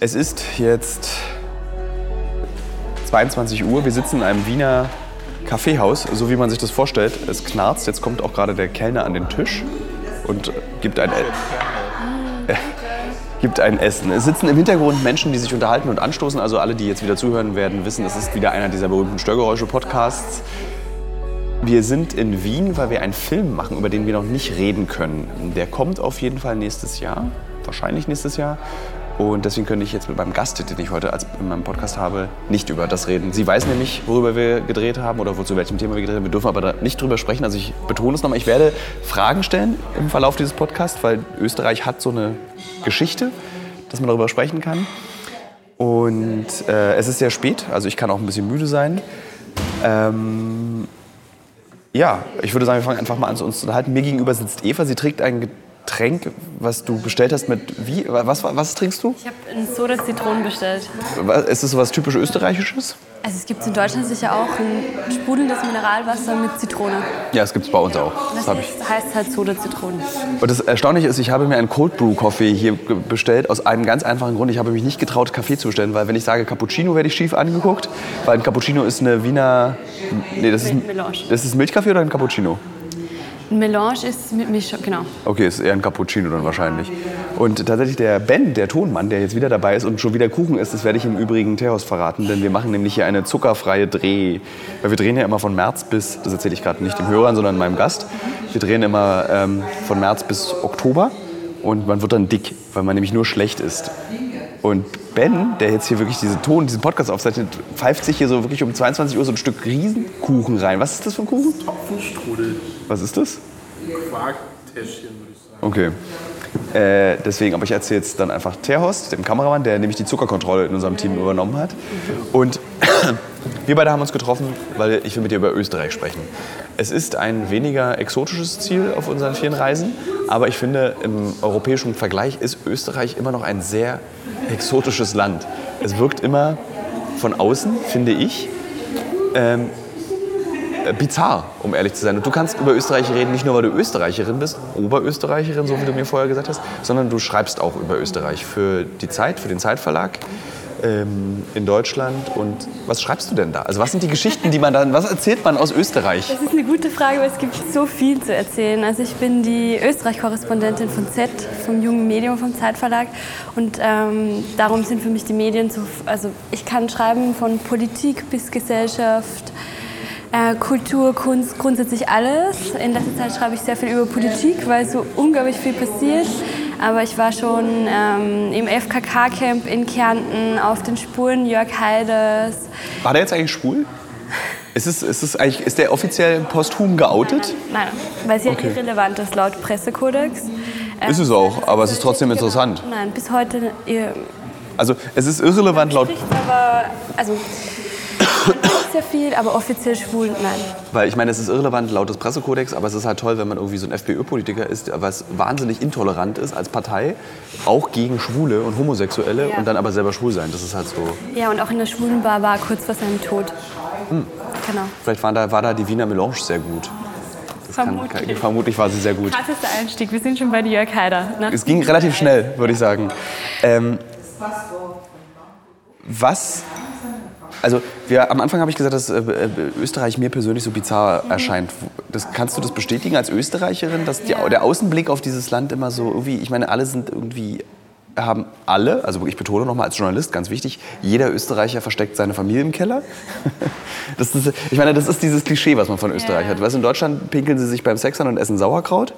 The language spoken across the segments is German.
Es ist jetzt 22 Uhr. Wir sitzen in einem Wiener Kaffeehaus, so wie man sich das vorstellt. Es knarzt. Jetzt kommt auch gerade der Kellner an den Tisch und gibt ein, äh, gibt ein Essen. Es sitzen im Hintergrund Menschen, die sich unterhalten und anstoßen. Also alle, die jetzt wieder zuhören werden, wissen, es ist wieder einer dieser berühmten Störgeräusche-Podcasts. Wir sind in Wien, weil wir einen Film machen, über den wir noch nicht reden können. Der kommt auf jeden Fall nächstes Jahr, wahrscheinlich nächstes Jahr. Und deswegen könnte ich jetzt mit meinem Gast, den ich heute als in meinem Podcast habe, nicht über das reden. Sie weiß nämlich, worüber wir gedreht haben oder zu welchem Thema wir gedreht haben. Wir dürfen aber da nicht drüber sprechen. Also ich betone es nochmal, ich werde Fragen stellen im Verlauf dieses Podcasts, weil Österreich hat so eine Geschichte, dass man darüber sprechen kann. Und äh, es ist sehr spät, also ich kann auch ein bisschen müde sein. Ähm, ja, ich würde sagen, wir fangen einfach mal an, uns zu unterhalten. Mir gegenüber sitzt Eva, sie trägt ein Getränk, was du bestellt hast mit wie? Was, was trinkst du? Ich habe einen Soda Zitronen bestellt. Ist das so was typisch Österreichisches? Also es gibt in Deutschland sicher auch ein sprudelndes Mineralwasser mit Zitrone. Ja, das gibt es bei uns auch. Das Das ich. heißt, heißt halt Soda Zitronen. Und das Erstaunliche ist, ich habe mir einen Cold Brew Coffee hier bestellt aus einem ganz einfachen Grund. Ich habe mich nicht getraut, Kaffee zu bestellen, weil wenn ich sage Cappuccino, werde ich schief angeguckt. Weil ein Cappuccino ist eine Wiener. Nee, das ist ein, das ist Milchkaffee oder ein Cappuccino? Ein Melange ist mit Mischung, genau. Okay, ist eher ein Cappuccino dann wahrscheinlich. Und tatsächlich der Ben, der Tonmann, der jetzt wieder dabei ist und schon wieder Kuchen isst, das werde ich im Übrigen Teehaus verraten, denn wir machen nämlich hier eine zuckerfreie Dreh. Weil wir drehen ja immer von März bis, das erzähle ich gerade nicht dem Hörern, sondern meinem Gast. Wir drehen immer ähm, von März bis Oktober und man wird dann dick, weil man nämlich nur schlecht isst. Und Ben, der jetzt hier wirklich diesen Ton, diesen Podcast aufzeichnet, pfeift sich hier so wirklich um 22 Uhr so ein Stück Riesenkuchen rein. Was ist das für ein Kuchen? Apfelstrudel, Was ist das? Quarktäschchen würde ich sagen. Okay. Äh, deswegen, aber ich erzähle jetzt dann einfach Terhorst, dem Kameramann, der nämlich die Zuckerkontrolle in unserem Team übernommen hat. Und wir beide haben uns getroffen, weil ich will mit dir über Österreich sprechen. Es ist ein weniger exotisches Ziel auf unseren vielen Reisen, aber ich finde, im europäischen Vergleich ist Österreich immer noch ein sehr exotisches Land. Es wirkt immer von außen, finde ich, äh, bizarr, um ehrlich zu sein. Und du kannst über Österreich reden, nicht nur weil du Österreicherin bist, Oberösterreicherin, so wie du mir vorher gesagt hast, sondern du schreibst auch über Österreich für die Zeit, für den Zeitverlag ähm, in Deutschland. Und was schreibst du denn da? Also was sind die Geschichten, die man dann, was erzählt man aus Österreich? Das ist eine gute Frage, weil es gibt so viel zu erzählen. Also ich bin die Österreich-Korrespondentin von Z, vom jungen Medium vom Zeitverlag. Und ähm, darum sind für mich die Medien so, also ich kann schreiben von Politik bis Gesellschaft, äh, Kultur, Kunst, grundsätzlich alles. In letzter Zeit schreibe ich sehr viel über Politik, weil so unglaublich viel passiert. Aber ich war schon ähm, im FKK-Camp in Kärnten auf den Spuren Jörg Haiders. War der jetzt eigentlich schwul? Ist, es, ist, es eigentlich, ist der offiziell posthum geoutet? Nein, weil es ja Okay. irrelevant ist laut Pressekodex. Ähm, Ist es auch, aber es ist trotzdem interessant. Genau. Nein, bis heute Also es ist irrelevant laut aber, also sehr viel, aber offiziell schwul, nein. Weil ich meine, es ist irrelevant laut des Pressekodex, aber es ist halt toll, wenn man irgendwie so ein FPÖ-Politiker ist, was wahnsinnig intolerant ist als Partei, auch gegen Schwule und Homosexuelle Ja. und dann aber selber schwul sein. Das ist halt so. Ja, und auch in der schwulen Bar war kurz vor seinem Tod. Hm. Genau. Vielleicht war da, war da die Wiener Melange sehr gut. Das kann, Vermutlich. kann, vermutlich war sie sehr gut. Krassester Einstieg, wir sind schon bei Jörg Haider. Ne? Es ging relativ schnell, würde ich sagen. Ähm, was. Also, wir, am Anfang habe ich gesagt, dass äh, äh, Österreich mir persönlich so bizarr erscheint. Das, kannst du das bestätigen als Österreicherin, dass die, der Außenblick auf dieses Land immer so irgendwie, ich meine, alle sind irgendwie, haben alle, also ich betone nochmal als Journalist, ganz wichtig, jeder Österreicher versteckt seine Familie im Keller. Das ist, ich meine, das ist dieses Klischee, was man von Österreich hat. Weißt, du, in Deutschland pinkeln sie sich beim Sex an und essen Sauerkraut.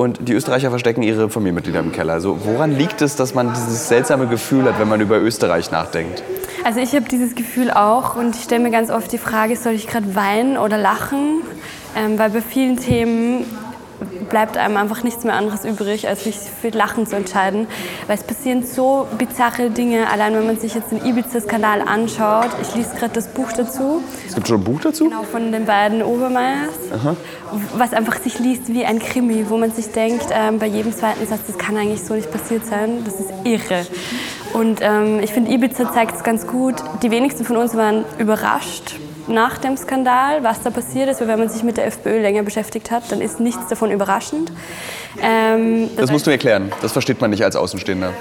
Und die Österreicher verstecken ihre Familienmitglieder im Keller. Also woran liegt es, dass man dieses seltsame Gefühl hat, wenn man über Österreich nachdenkt? Also ich habe dieses Gefühl auch und ich stelle mir ganz oft die Frage, soll ich gerade weinen oder lachen? Ähm, weil bei vielen Themen bleibt einem einfach nichts mehr anderes übrig, als sich für Lachen zu entscheiden. Weil es passieren so bizarre Dinge, allein wenn man sich jetzt den Ibiza-Skandal anschaut. Ich lese gerade das Buch dazu, Es gibt schon ein Buch dazu? genau von den beiden Obermeiers, was einfach sich liest wie ein Krimi, wo man sich denkt, ähm, bei jedem zweiten Satz, das kann eigentlich so nicht passiert sein, das ist irre. Und ähm, ich finde, Ibiza zeigt es ganz gut. Die wenigsten von uns waren überrascht nach dem Skandal, was da passiert ist, weil wenn man sich mit der FPÖ länger beschäftigt hat, dann ist nichts davon überraschend. Ähm, Das musst du erklären. Das versteht man nicht als Außenstehender.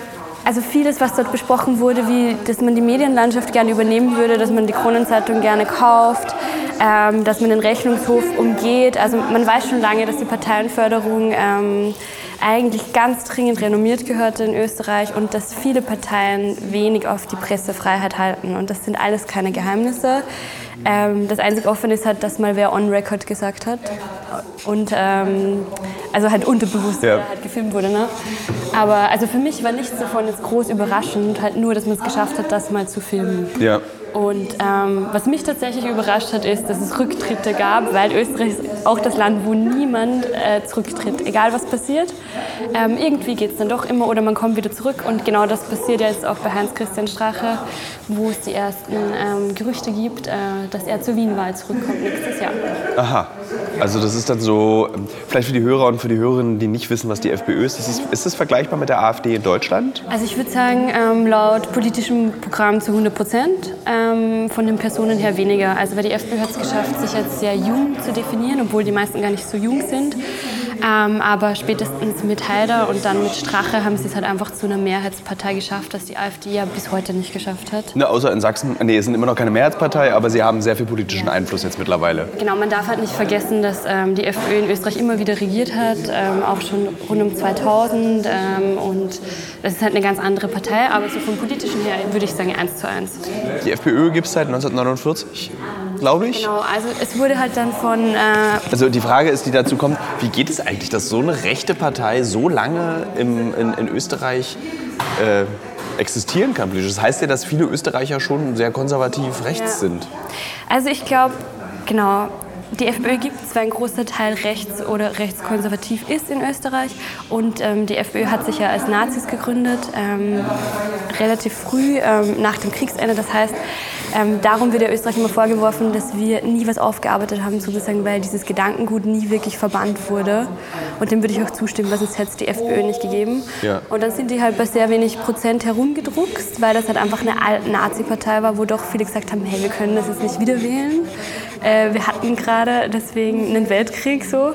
also vieles, was dort besprochen wurde, wie dass man die Medienlandschaft gerne übernehmen würde, dass man die Kronenzeitung gerne kauft, ähm, dass man den Rechnungshof umgeht. Also man weiß schon lange, dass die Parteienförderung ähm, eigentlich ganz dringend renommiert gehörte in Österreich und dass viele Parteien wenig auf die Pressefreiheit halten. Und das sind alles keine Geheimnisse. Ähm, das einzige Offene ist halt, dass mal wer on record gesagt hat. Und ähm, also halt unterbewusst ja. halt gefilmt wurde. Ne? Aber also für mich war nichts davon jetzt groß überraschend, halt nur, dass man es geschafft hat, das mal zu filmen. Ja. Und ähm, was mich tatsächlich überrascht hat, ist, dass es Rücktritte gab, weil Österreich ist auch das Land, wo niemand äh, zurücktritt, egal was passiert. Ähm, irgendwie geht es dann doch immer oder man kommt wieder zurück. Und genau das passiert jetzt auch bei Heinz-Christian Strache, wo es die ersten ähm, Gerüchte gibt, äh, dass er zur Wienwahl zurückkommt nächstes Jahr. Aha, also das ist dann so, ähm, vielleicht für die Hörer und für die Hörerinnen, die nicht wissen, was die FPÖ ist, ist ist es vergleichbar mit der AfD in Deutschland? Also ich würde sagen, ähm, laut politischem Programm zu 100 Prozent. Ähm, von den Personen her weniger. Also weil die FPÖ hat es geschafft, sich als sehr jung zu definieren, obwohl die meisten gar nicht so jung sind. Ähm, aber spätestens mit Haider und dann mit Strache haben sie es halt einfach zu einer Mehrheitspartei geschafft, das die AfD ja bis heute nicht geschafft hat. Ne, außer in Sachsen, nee, es sind immer noch keine Mehrheitspartei, aber sie haben sehr viel politischen Einfluss jetzt mittlerweile. Genau, man darf halt nicht vergessen, dass ähm, die FPÖ in Österreich immer wieder regiert hat, ähm, auch schon rund um 2000 ähm, und das ist halt eine ganz andere Partei, aber so vom politischen her würde ich sagen eins zu eins. Die FPÖ gibt es seit 1949 glaube ich. Genau, also es wurde halt dann von... Äh also die Frage ist, die dazu kommt, wie geht es eigentlich, dass so eine rechte Partei so lange im, in, in Österreich äh, existieren kann Das heißt ja, dass viele Österreicher schon sehr konservativ rechts ja. sind. Also ich glaube, genau, die FPÖ gibt es, weil ein großer Teil rechts oder rechtskonservativ ist in Österreich. Und ähm, die FPÖ hat sich ja als Nazis gegründet, ähm, relativ früh ähm, nach dem Kriegsende. Das heißt, ähm, darum wird der Österreich immer vorgeworfen, dass wir nie was aufgearbeitet haben, sozusagen, weil dieses Gedankengut nie wirklich verbannt wurde. Und dem würde ich auch zustimmen, was es hätte die FPÖ nicht gegeben. Ja. Und dann sind die halt bei sehr wenig Prozent herumgedruckst, weil das halt einfach eine Nazi-Partei war, wo doch viele gesagt haben, hey, wir können das jetzt nicht wieder wählen. Äh, wir hatten gerade deswegen einen Weltkrieg so.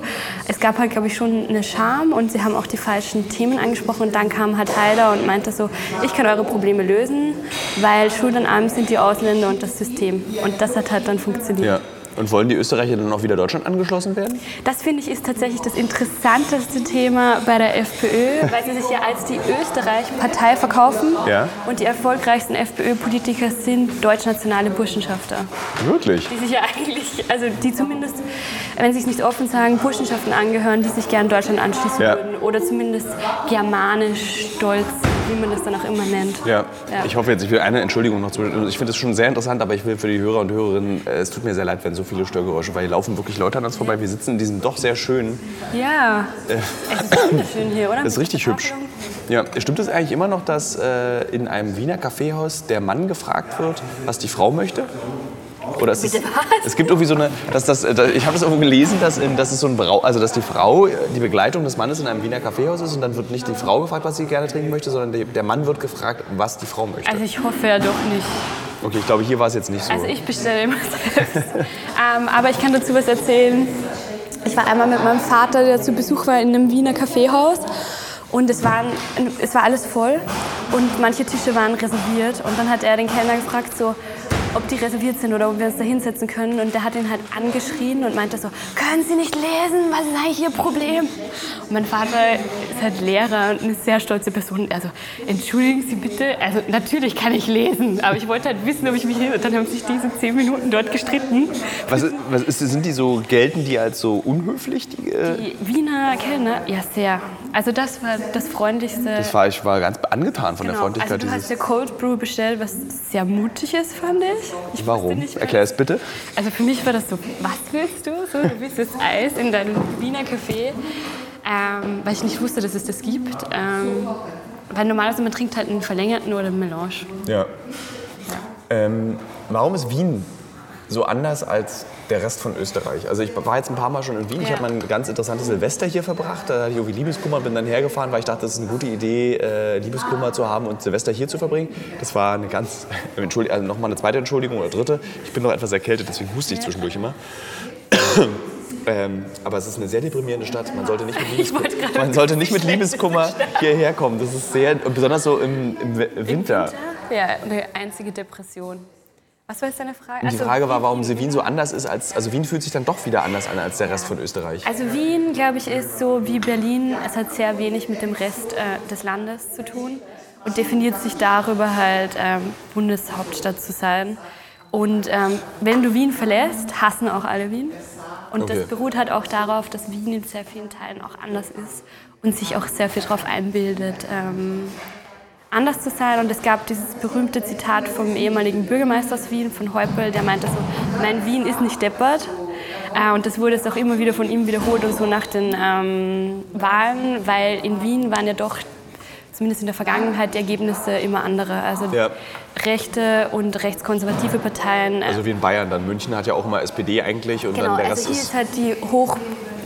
Es gab halt, glaube ich, schon eine Scham und sie haben auch die falschen Themen angesprochen. Und dann kam halt Heider und meinte so, ich kann eure Probleme lösen, weil schuld an allem sind die Ausländer und das System. Und das hat halt dann funktioniert. Ja. Und wollen die Österreicher dann auch wieder Deutschland angeschlossen werden? Das finde ich ist tatsächlich das interessanteste Thema bei der FPÖ, weil sie sich ja als die Österreich-Partei verkaufen. Ja. Und die erfolgreichsten FPÖ-Politiker sind deutschnationale Burschenschafter. Wirklich? Die sich ja eigentlich, also die zumindest, wenn sie es nicht offen sagen, Burschenschaften angehören, die sich gern Deutschland anschließen ja. würden. Oder zumindest germanisch stolz wie man das dann auch immer nennt. Ja. ja. Ich hoffe jetzt, ich will eine Entschuldigung noch zu. Ich finde es schon sehr interessant, aber ich will für die Hörer und Hörerinnen, äh, es tut mir sehr leid, wenn so viele Störgeräusche, weil hier laufen wirklich Leute an uns vorbei. Wir sitzen in diesem doch sehr schönen. Ja. Äh, es ist wunderschön hier, oder? Das ist richtig hübsch. Ja, stimmt es eigentlich immer noch, dass äh, in einem Wiener Kaffeehaus der Mann gefragt wird, was die Frau möchte? Oder es, ist, es gibt irgendwie so eine, dass das, ich habe es irgendwo gelesen, dass, dass es so ein Brau, also dass die Frau die Begleitung des Mannes in einem Wiener Kaffeehaus ist und dann wird nicht die Frau gefragt, was sie gerne trinken möchte, sondern der Mann wird gefragt, was die Frau möchte. Also ich hoffe ja doch nicht. Okay, ich glaube, hier war es jetzt nicht so. Also ich bestelle immer selbst. ähm, aber ich kann dazu was erzählen. Ich war einmal mit meinem Vater, der zu Besuch war, in einem Wiener Kaffeehaus. Und es, waren, es war alles voll und manche Tische waren reserviert. Und dann hat er den Kellner gefragt, so, ob die reserviert sind oder ob wir uns da hinsetzen können. Und der hat ihn halt angeschrien und meinte so, können Sie nicht lesen? Was ist eigentlich Ihr Problem? Und mein Vater ist halt Lehrer und eine sehr stolze Person. Also, entschuldigen Sie bitte, also natürlich kann ich lesen, aber ich wollte halt wissen, ob ich mich. Und dann haben sich diese zehn Minuten dort gestritten. Was, was ist, sind die so, gelten die als so unhöflich? Die, äh die Wiener Kellner, ja sehr. Also das war das Freundlichste. Das war, ich war ganz angetan von genau. der Freundlichkeit. Also du hast ja Cold Brew bestellt, was sehr mutig ist, fand ich. Ich Warum? Erklär es bitte. Also für mich war das so, was willst du? So, du willst das Eis in deinem Wiener Café, ähm, weil ich nicht wusste, dass es das gibt. Ähm, weil normalerweise man trinkt halt einen verlängerten oder einen Melange. Ja. ja. Ähm, warum ist Wien so anders als der Rest von Österreich. Also ich war jetzt ein paar Mal schon in Wien. Ja. Ich habe mein ganz interessantes Silvester hier verbracht. Da hatte ich irgendwie Liebeskummer, bin dann hergefahren, weil ich dachte, das ist eine gute Idee, äh, Liebeskummer zu haben und Silvester hier zu verbringen. Das war eine ganz, Entschuldigung, also nochmal eine zweite Entschuldigung oder dritte. Ich bin noch etwas erkältet, deswegen huste ich zwischendurch immer. Ähm, aber es ist eine sehr deprimierende Stadt. Man sollte nicht mit, Liebeskummer, man sollte nicht mit Liebeskummer hierher kommen. Das ist sehr, besonders so im, im Winter. Ja, eine einzige Depression. Was war jetzt deine Frage? Und die Also, Frage war, warum Wien so anders ist als, also Wien fühlt sich dann doch wieder anders an als der Rest von Österreich. Also Wien, glaube ich, ist so wie Berlin. Es hat sehr wenig mit dem Rest äh, des Landes zu tun und definiert sich darüber halt ähm, Bundeshauptstadt zu sein. Und ähm, wenn du Wien verlässt, hassen auch alle Wien. Und Okay. das beruht halt auch darauf, dass Wien in sehr vielen Teilen auch anders ist und sich auch sehr viel darauf einbildet, ähm, anders zu sein. Und es gab dieses berühmte Zitat vom ehemaligen Bürgermeister aus Wien, von Heupel, der meinte so, nein, Wien ist nicht deppert. Äh, Und das wurde es auch immer wieder von ihm wiederholt und so nach den ähm, Wahlen, weil in Wien waren ja doch, zumindest in der Vergangenheit, die Ergebnisse immer andere. Also Ja. Rechte und rechtskonservative Parteien. äh, Also wie in Bayern dann. München hat ja auch immer SPD eigentlich und Genau, dann der also Rest hier ist... ist halt die Hoch,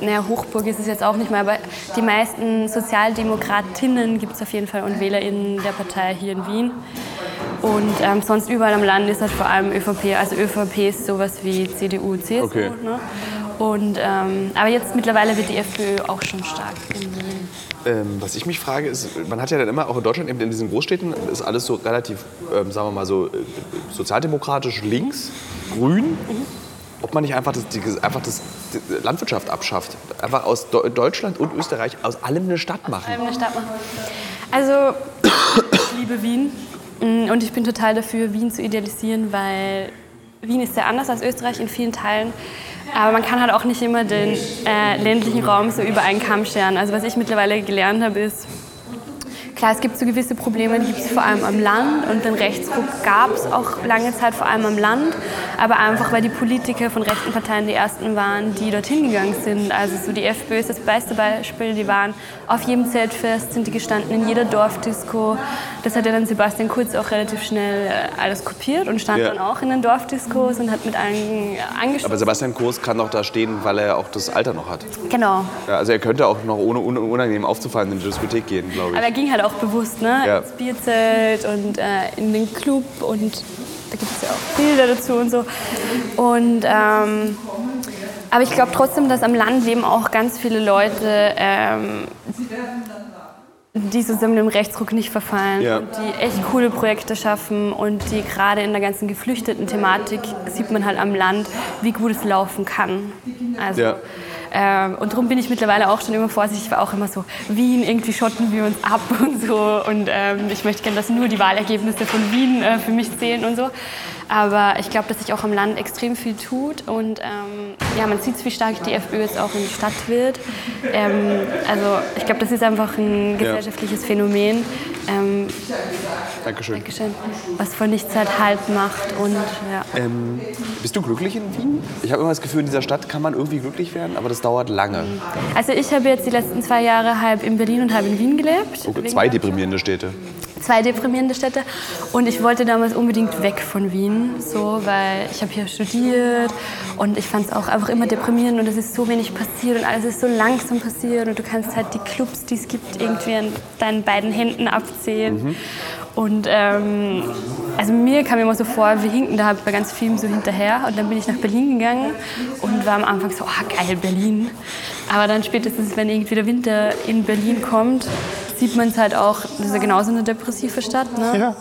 naja, Hochburg ist es jetzt auch nicht mehr, aber die meisten Sozialdemokratinnen gibt es auf jeden Fall und WählerInnen der Partei hier in Wien. Und ähm, sonst überall am Land ist halt vor allem ÖVP. Also ÖVP ist sowas wie CDU, CSU. Okay. Ne? Und, ähm, aber jetzt mittlerweile wird die FPÖ auch schon stark in Wien. Ähm, was ich mich frage, ist, man hat ja dann immer, auch in Deutschland, eben in diesen Großstädten, ist alles so relativ, ähm, sagen wir mal so, äh, sozialdemokratisch links, grün. Ob man nicht einfach, das, die, einfach das, die Landwirtschaft abschafft. Einfach aus Deu- Deutschland und Österreich aus allem eine Stadt machen. eine Stadt machen. Also, ich liebe Wien Mm, und ich bin total dafür, Wien zu idealisieren, weil Wien ist sehr anders als Österreich in vielen Teilen. Aber man kann halt auch nicht immer den äh, ländlichen Raum so über einen Kamm scheren. Also was ich mittlerweile gelernt habe, ist, Klar, es gibt so gewisse Probleme, die gibt es vor allem am Land und den Rechtsruck gab es auch lange Zeit vor allem am Land, aber einfach weil die Politiker von rechten Parteien die ersten waren, die dorthin gegangen sind. Also so die FPÖ ist das beste Beispiel, die waren auf jedem Zeltfest, sind die gestanden in jeder Dorfdisco. Das hat ja dann Sebastian Kurz auch relativ schnell äh, alles kopiert und stand Ja. dann auch in den Dorfdiscos und hat mit allen angestoßen. Aber Sebastian Kurz kann doch da stehen, weil er auch das Alter noch hat. Genau. Ja, also er könnte auch noch ohne un- unangenehm aufzufallen in die Diskothek gehen, glaube Aber er ich. ging halt auch bewusst, ne? Ja. Ins Bierzelt und äh, in den Club und da gibt es ja auch Bilder dazu und so. Und ähm, aber ich glaube trotzdem, dass am Land leben auch ganz viele Leute, ähm, die zusammen dem Rechtsruck nicht verfallen Ja. und die echt coole Projekte schaffen und die gerade in der ganzen geflüchteten Thematik sieht man halt am Land, wie gut es laufen kann. Also, Ja. Ähm, und darum bin ich mittlerweile auch schon immer vorsichtig. Ich war auch immer so, Wien, irgendwie schotten wir uns ab und so. Und ähm, ich möchte gerne, dass nur die Wahlergebnisse von Wien äh, für mich zählen und so. Aber ich glaube, dass sich auch am Land extrem viel tut. Und ähm, ja, man sieht, wie stark die FPÖ jetzt auch in die Stadt wird. Ähm, also ich glaube, das ist einfach ein gesellschaftliches Phänomen. Ähm, Dankeschön. Dankeschön. was von nichts halt Halt macht. Und ja. Ähm, bist du glücklich in Wien? Ich habe immer das Gefühl, in dieser Stadt kann man irgendwie glücklich werden, aber das dauert lange. Also ich habe jetzt die letzten zwei Jahre halb in Berlin und halb in Wien gelebt. Oh, zwei deprimierende Städte. Zwei deprimierende Städte und ich wollte damals unbedingt weg von Wien, so, weil ich habe hier studiert und ich fand es auch einfach immer deprimierend und es ist so wenig passiert und alles ist so langsam passiert und du kannst halt die Clubs, die es gibt, irgendwie an deinen beiden Händen abzählen. Und ähm, also mir kam immer so vor, wir hinken da bei ganz vielen so hinterher und dann bin ich nach Berlin gegangen und war am Anfang so, ah geil, Berlin. Aber dann spätestens, wenn irgendwie der Winter in Berlin kommt, sieht man es halt auch, das ist ja genauso eine depressive Stadt. Ne?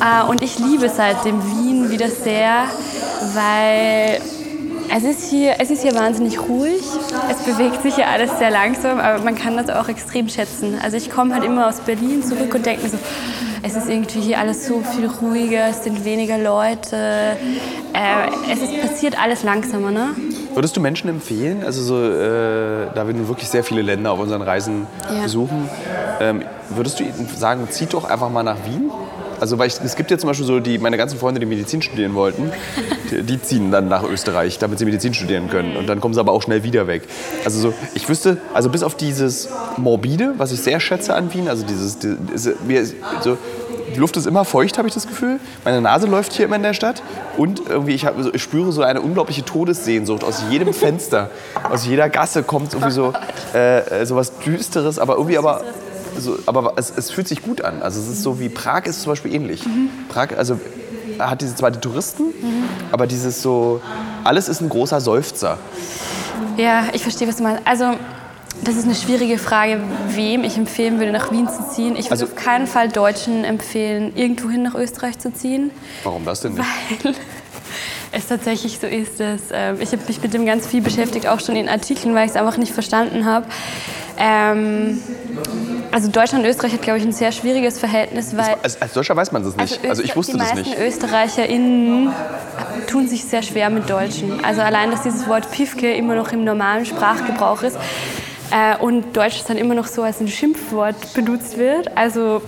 Ja. Äh, und ich liebe seitdem Wien wieder sehr, weil es ist, hier, es ist hier wahnsinnig ruhig. Es bewegt sich hier alles sehr langsam, aber man kann das auch extrem schätzen. Also ich komme halt immer aus Berlin zurück und denke mir so, es ist irgendwie hier alles so viel ruhiger, es sind weniger Leute. Äh, es ist, passiert alles langsamer, ne? Würdest du Menschen empfehlen, also so, äh, da wir nun wirklich sehr viele Länder auf unseren Reisen Ja. besuchen, ähm, würdest du ihnen sagen, zieht doch einfach mal nach Wien? Also weil ich, es gibt ja zum Beispiel so die, meine ganzen Freunde, die Medizin studieren wollten, die, die ziehen dann nach Österreich, damit sie Medizin studieren können. Und dann kommen sie aber auch schnell wieder weg. Also so, ich wüsste, also bis auf dieses Morbide, was ich sehr schätze an Wien, also dieses, diese, mir, so, die Luft ist immer feucht, habe ich das Gefühl. Meine Nase läuft hier immer in der Stadt. Und irgendwie, ich, hab, ich spüre so eine unglaubliche Todessehnsucht. Aus jedem Fenster, aus jeder Gasse kommt irgendwie so, äh, so was Düsteres, aber irgendwie aber. So, aber es, es fühlt sich gut an. Also es ist so wie Prag ist zum Beispiel ähnlich. Prag, also hat diese zwar die Touristen, aber dieses so, alles ist ein großer Seufzer. Ja, ich verstehe, was du meinst. Also, das ist eine schwierige Frage, wem ich empfehlen würde, nach Wien zu ziehen. Ich würde Also- auf keinen Fall Deutschen empfehlen, irgendwohin nach Österreich zu ziehen. Warum das denn nicht? Weil es tatsächlich so ist, dass ähm, ich habe mich mit dem ganz viel beschäftigt, auch schon in Artikeln, weil ich es einfach nicht verstanden habe. Ähm, also Deutschland und Österreich hat, glaube ich, ein sehr schwieriges Verhältnis, weil Als, als Deutscher weiß man das nicht. Also, ich Öster- wusste die das meisten nicht. ÖsterreicherInnen tun sich sehr schwer mit Deutschen. Also allein, dass dieses Wort Pifke immer noch im normalen Sprachgebrauch ist äh, und Deutsch dann immer noch so als ein Schimpfwort benutzt wird. Also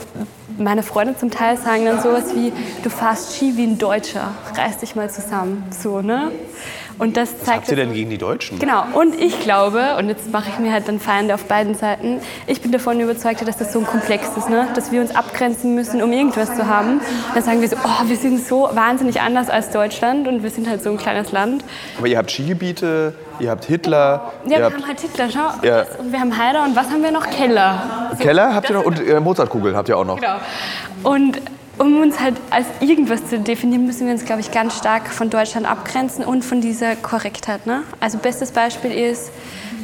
meine Freunde zum Teil sagen dann sowas wie, du fährst Ski wie ein Deutscher, reiß dich mal zusammen. So, ne? Und das zeigt... Habt ihr denn gegen die Deutschen? Genau, und ich glaube, und jetzt mache ich mir halt dann Feinde auf beiden Seiten, ich bin davon überzeugt, dass das so ein Komplex ist, ne? dass wir uns abgrenzen müssen, um irgendwas zu haben. Dann sagen wir so, oh, wir sind so wahnsinnig anders als Deutschland und wir sind halt so ein kleines Land. Aber ihr habt Skigebiete, ihr habt Hitler, Ja, wir habt haben halt Hitler, schau, und, Ja. das, und wir haben Heider und was haben wir noch? Keller. So, Keller habt ihr noch und äh, Mozartkugeln habt ihr auch noch. Genau. Und um uns halt als irgendwas zu definieren, müssen wir uns, glaube ich, ganz stark von Deutschland abgrenzen und von dieser Korrektheit. Ne? Also bestes Beispiel ist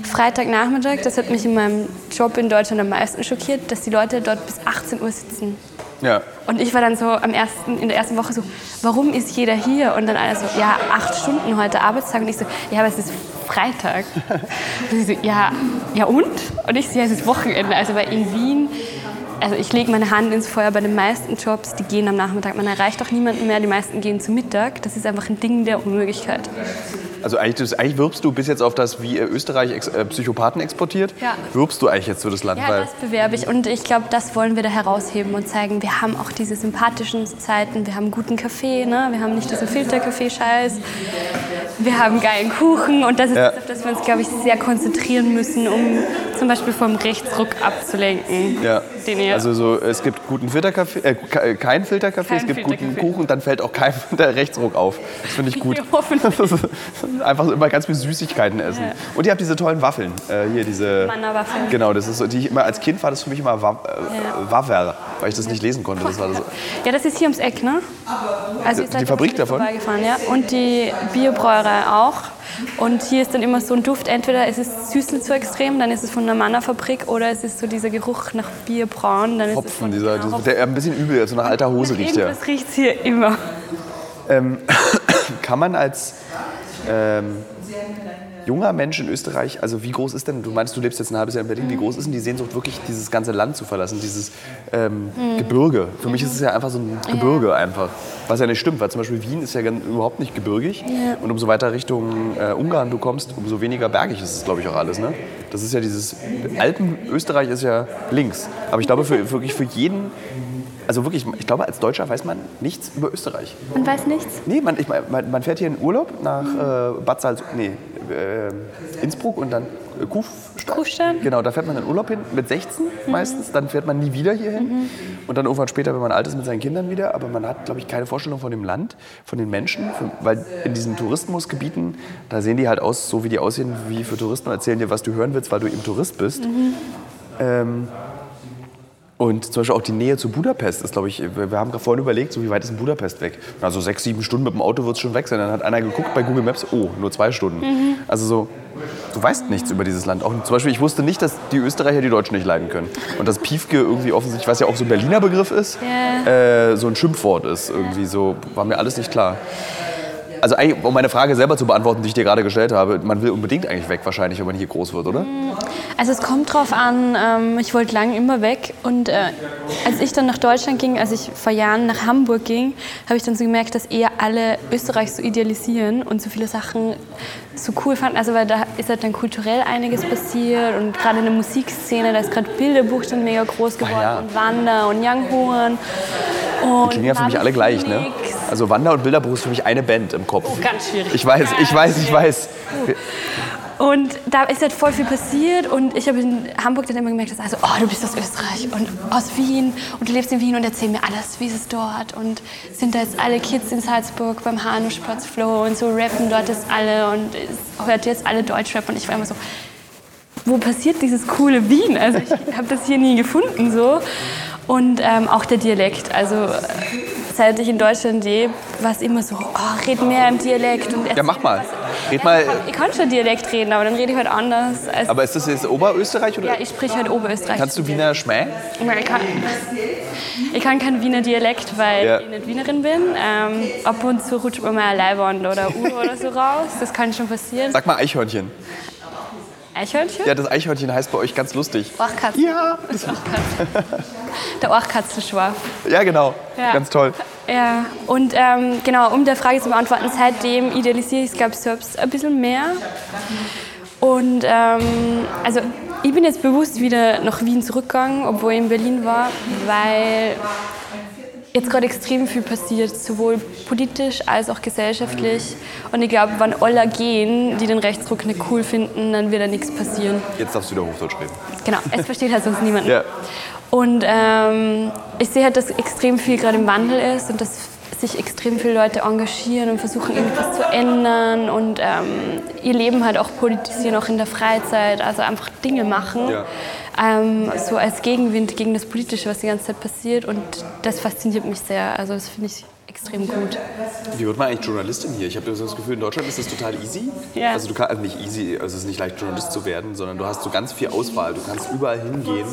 Freitagnachmittag, das hat mich in meinem Job in Deutschland am meisten schockiert, dass die Leute dort bis 18 Uhr sitzen. Ja. Und ich war dann so am ersten, in der ersten Woche so, warum ist jeder hier? Und dann einer so, ja, acht Stunden heute Arbeitstag. Und ich so, ja, aber es ist Freitag. Und ich so, ja, ja und? Und ich so, ja, es ist Wochenende. Also weil in Wien, also ich lege meine Hand ins Feuer bei den meisten Jobs, die gehen am Nachmittag. Man erreicht auch niemanden mehr, die meisten gehen zu Mittag. Das ist einfach ein Ding der Unmöglichkeit. Also eigentlich, eigentlich wirbst du bis jetzt auf das, wie äh, Österreich ex, äh, Psychopathen exportiert, Ja. wirbst du eigentlich jetzt für das Land. Ja, das bewerbe ich. Und ich glaube, das wollen wir da herausheben und zeigen, wir haben auch diese sympathischen Zeiten, wir haben guten Kaffee, ne? wir haben nicht diesen Filterkaffee-Scheiß, wir haben geilen Kuchen und das ist Ja. das, auf das wir uns, glaube ich, sehr konzentrieren müssen, um zum Beispiel vom Rechtsruck abzulenken. ja. Also so, es gibt guten Filterkaffee, äh, äh, kein Filterkaffee, es Kein gibt guten Filterkaffee. Kuchen und dann fällt auch kein der Rechtsruck auf. Das finde ich gut. Hoffentlich. Das ist Einfach immer ganz viel Süßigkeiten essen. Ja. Und ihr habt diese tollen Waffeln. Äh, hier diese. Manna-Waffeln. Genau, das ist so, die ich immer als Kind war das für mich immer Wa äh, Waffer, weil ich das nicht lesen konnte. Das war so. Ja, das ist hier ums Eck, ne? Also Die da Fabrik davon? ja. Und die Biobrauerei auch. Und hier ist dann immer so ein Duft, entweder ist es Süßel zu extrem, dann ist es von einer Manna-Fabrik, oder es ist so dieser Geruch nach Bierbrauen, dann ist es Hopfen, von dieser, dieser, der ein bisschen übel, ist, so nach alter Hose riecht der. Irgendwas riecht hier immer. Ähm, kann man als ähm, junger Mensch in Österreich, also wie groß ist denn, du meinst, du lebst jetzt ein halbes Jahr in Berlin, wie groß ist denn die Sehnsucht, wirklich dieses ganze Land zu verlassen, dieses ähm, Gebirge? Für mich ist es ja einfach so ein Gebirge einfach, was ja nicht stimmt, weil zum Beispiel Wien ist ja ganz, überhaupt nicht gebirgig und umso weiter Richtung äh, Ungarn du kommst, umso weniger bergig ist es, glaube ich, auch alles. Ne? Das ist ja dieses, Alpen, Österreich ist ja links, aber ich glaube für, wirklich für jeden, also wirklich, ich glaube als Deutscher weiß man nichts über Österreich. Man weiß nichts. Nee, man, ich, man, man fährt hier in Urlaub nach äh, Bad Salz, nee, äh, Innsbruck und dann äh, Kufstein. Kufstein? Genau, da fährt man in Urlaub hin mit 16 meistens, dann fährt man nie wieder hier hin und dann irgendwann später, wenn man alt ist, mit seinen Kindern wieder. Aber man hat, glaube ich, keine Vorstellung von dem Land, von den Menschen, von, weil in diesen Tourismusgebieten, da sehen die halt aus, so wie die aussehen, wie für Touristen und erzählen dir, was du hören willst, weil du eben Tourist bist. Ähm, und zum Beispiel auch die Nähe zu Budapest ist, glaube ich, wir haben gerade vorhin überlegt, so wie weit ist denn Budapest weg? Also sechs, sieben Stunden mit dem Auto wird es schon weg sein. Dann hat einer geguckt bei Google Maps, oh, nur zwei Stunden. Also so, du weißt nichts über dieses Land. Auch zum Beispiel, ich wusste nicht, dass die Österreicher die Deutschen nicht leiden können. Und dass Piefke irgendwie offensichtlich, was ja auch so ein Berliner Begriff ist, äh, so ein Schimpfwort ist. Irgendwie so, war mir alles nicht klar. Also um meine Frage selber zu beantworten, die ich dir gerade gestellt habe, man will unbedingt eigentlich weg wahrscheinlich, wenn man hier groß wird, oder? Also es kommt drauf an, ähm, ich wollte lange immer weg und äh, als ich dann nach Deutschland ging, als ich vor Jahren nach Hamburg ging, habe ich dann so gemerkt, dass eher alle Österreich so idealisieren und so viele Sachen so cool fanden. Also weil da ist halt dann kulturell einiges passiert und gerade in der Musikszene, da ist gerade Bilderbuch dann mega groß geworden ja. und Wander und Young Horn. Und Klingen ja für mich alle gleich, ne? Also Wander und Bilderbuch ist für mich eine Band im Kopf. Oh, ganz schwierig. Ich weiß, ich weiß, ich weiß. Und da ist halt voll viel passiert und ich habe in Hamburg dann immer gemerkt, dass also, oh, du bist aus Österreich und aus Wien und du lebst in Wien und erzähl mir alles, wie ist es dort und sind da jetzt alle Kids in Salzburg beim Hanuschplatz Flow und so rappen dort jetzt alle und hört jetzt alle Deutschrap und ich war immer so, wo passiert dieses coole Wien? Also ich habe das hier nie gefunden so. Und ähm, auch der Dialekt. Also seit ich in Deutschland lebe, war es immer so, oh, red mehr im Dialekt. Ja, mach mal. Red mal, Ich kann schon Dialekt reden, aber dann rede ich halt anders. Aber ist das jetzt Oberösterreich oder ja, ich spreche halt Oberösterreich. kannst du Wiener Schmäh? Ich kann, ich kann keinen Wiener Dialekt, weil Ja. ich nicht Wienerin bin. Ähm, ab und zu rutscht mir mal ein Leibwand oder Uhr oder so raus. Das kann schon passieren. Sag mal Eichhörnchen. Eichhörnchen? Ja, das Eichhörnchen heißt bei euch ganz lustig. Orchkatze. Ja, Der Orchkatzenschwarf. ja genau. Ja. Ganz toll. Ja, und ähm, genau, um der Frage zu beantworten, seitdem idealisiere ich es, ich, selbst ein bisschen mehr. Und ähm, also ich bin jetzt bewusst wieder nach Wien zurückgegangen, obwohl ich in Berlin war, weil jetzt gerade extrem viel passiert, sowohl politisch als auch gesellschaftlich. Und ich glaube, wenn alle gehen, die den Rechtsruck nicht cool finden, dann wird da nichts passieren. Jetzt darfst du wieder Hochdeutsch reden. Genau, es versteht halt sonst niemand. Ja. Und ähm, ich sehe halt, dass extrem viel gerade im Wandel ist und dass sich extrem viele Leute engagieren und versuchen, irgendwas zu ändern und ähm, ihr Leben halt auch politisieren, auch in der Freizeit, also einfach Dinge machen. Ja. Ähm, so als Gegenwind gegen das Politische, was die ganze Zeit passiert. Und das fasziniert mich sehr. Also das finde ich extrem gut. Wie wird man eigentlich Journalistin hier? Ich habe das Gefühl, in Deutschland ist das total easy. Ja. Also du kannst also nicht easy, also es ist nicht leicht Journalist zu werden, sondern du hast so ganz viel Auswahl. Du kannst überall hingehen.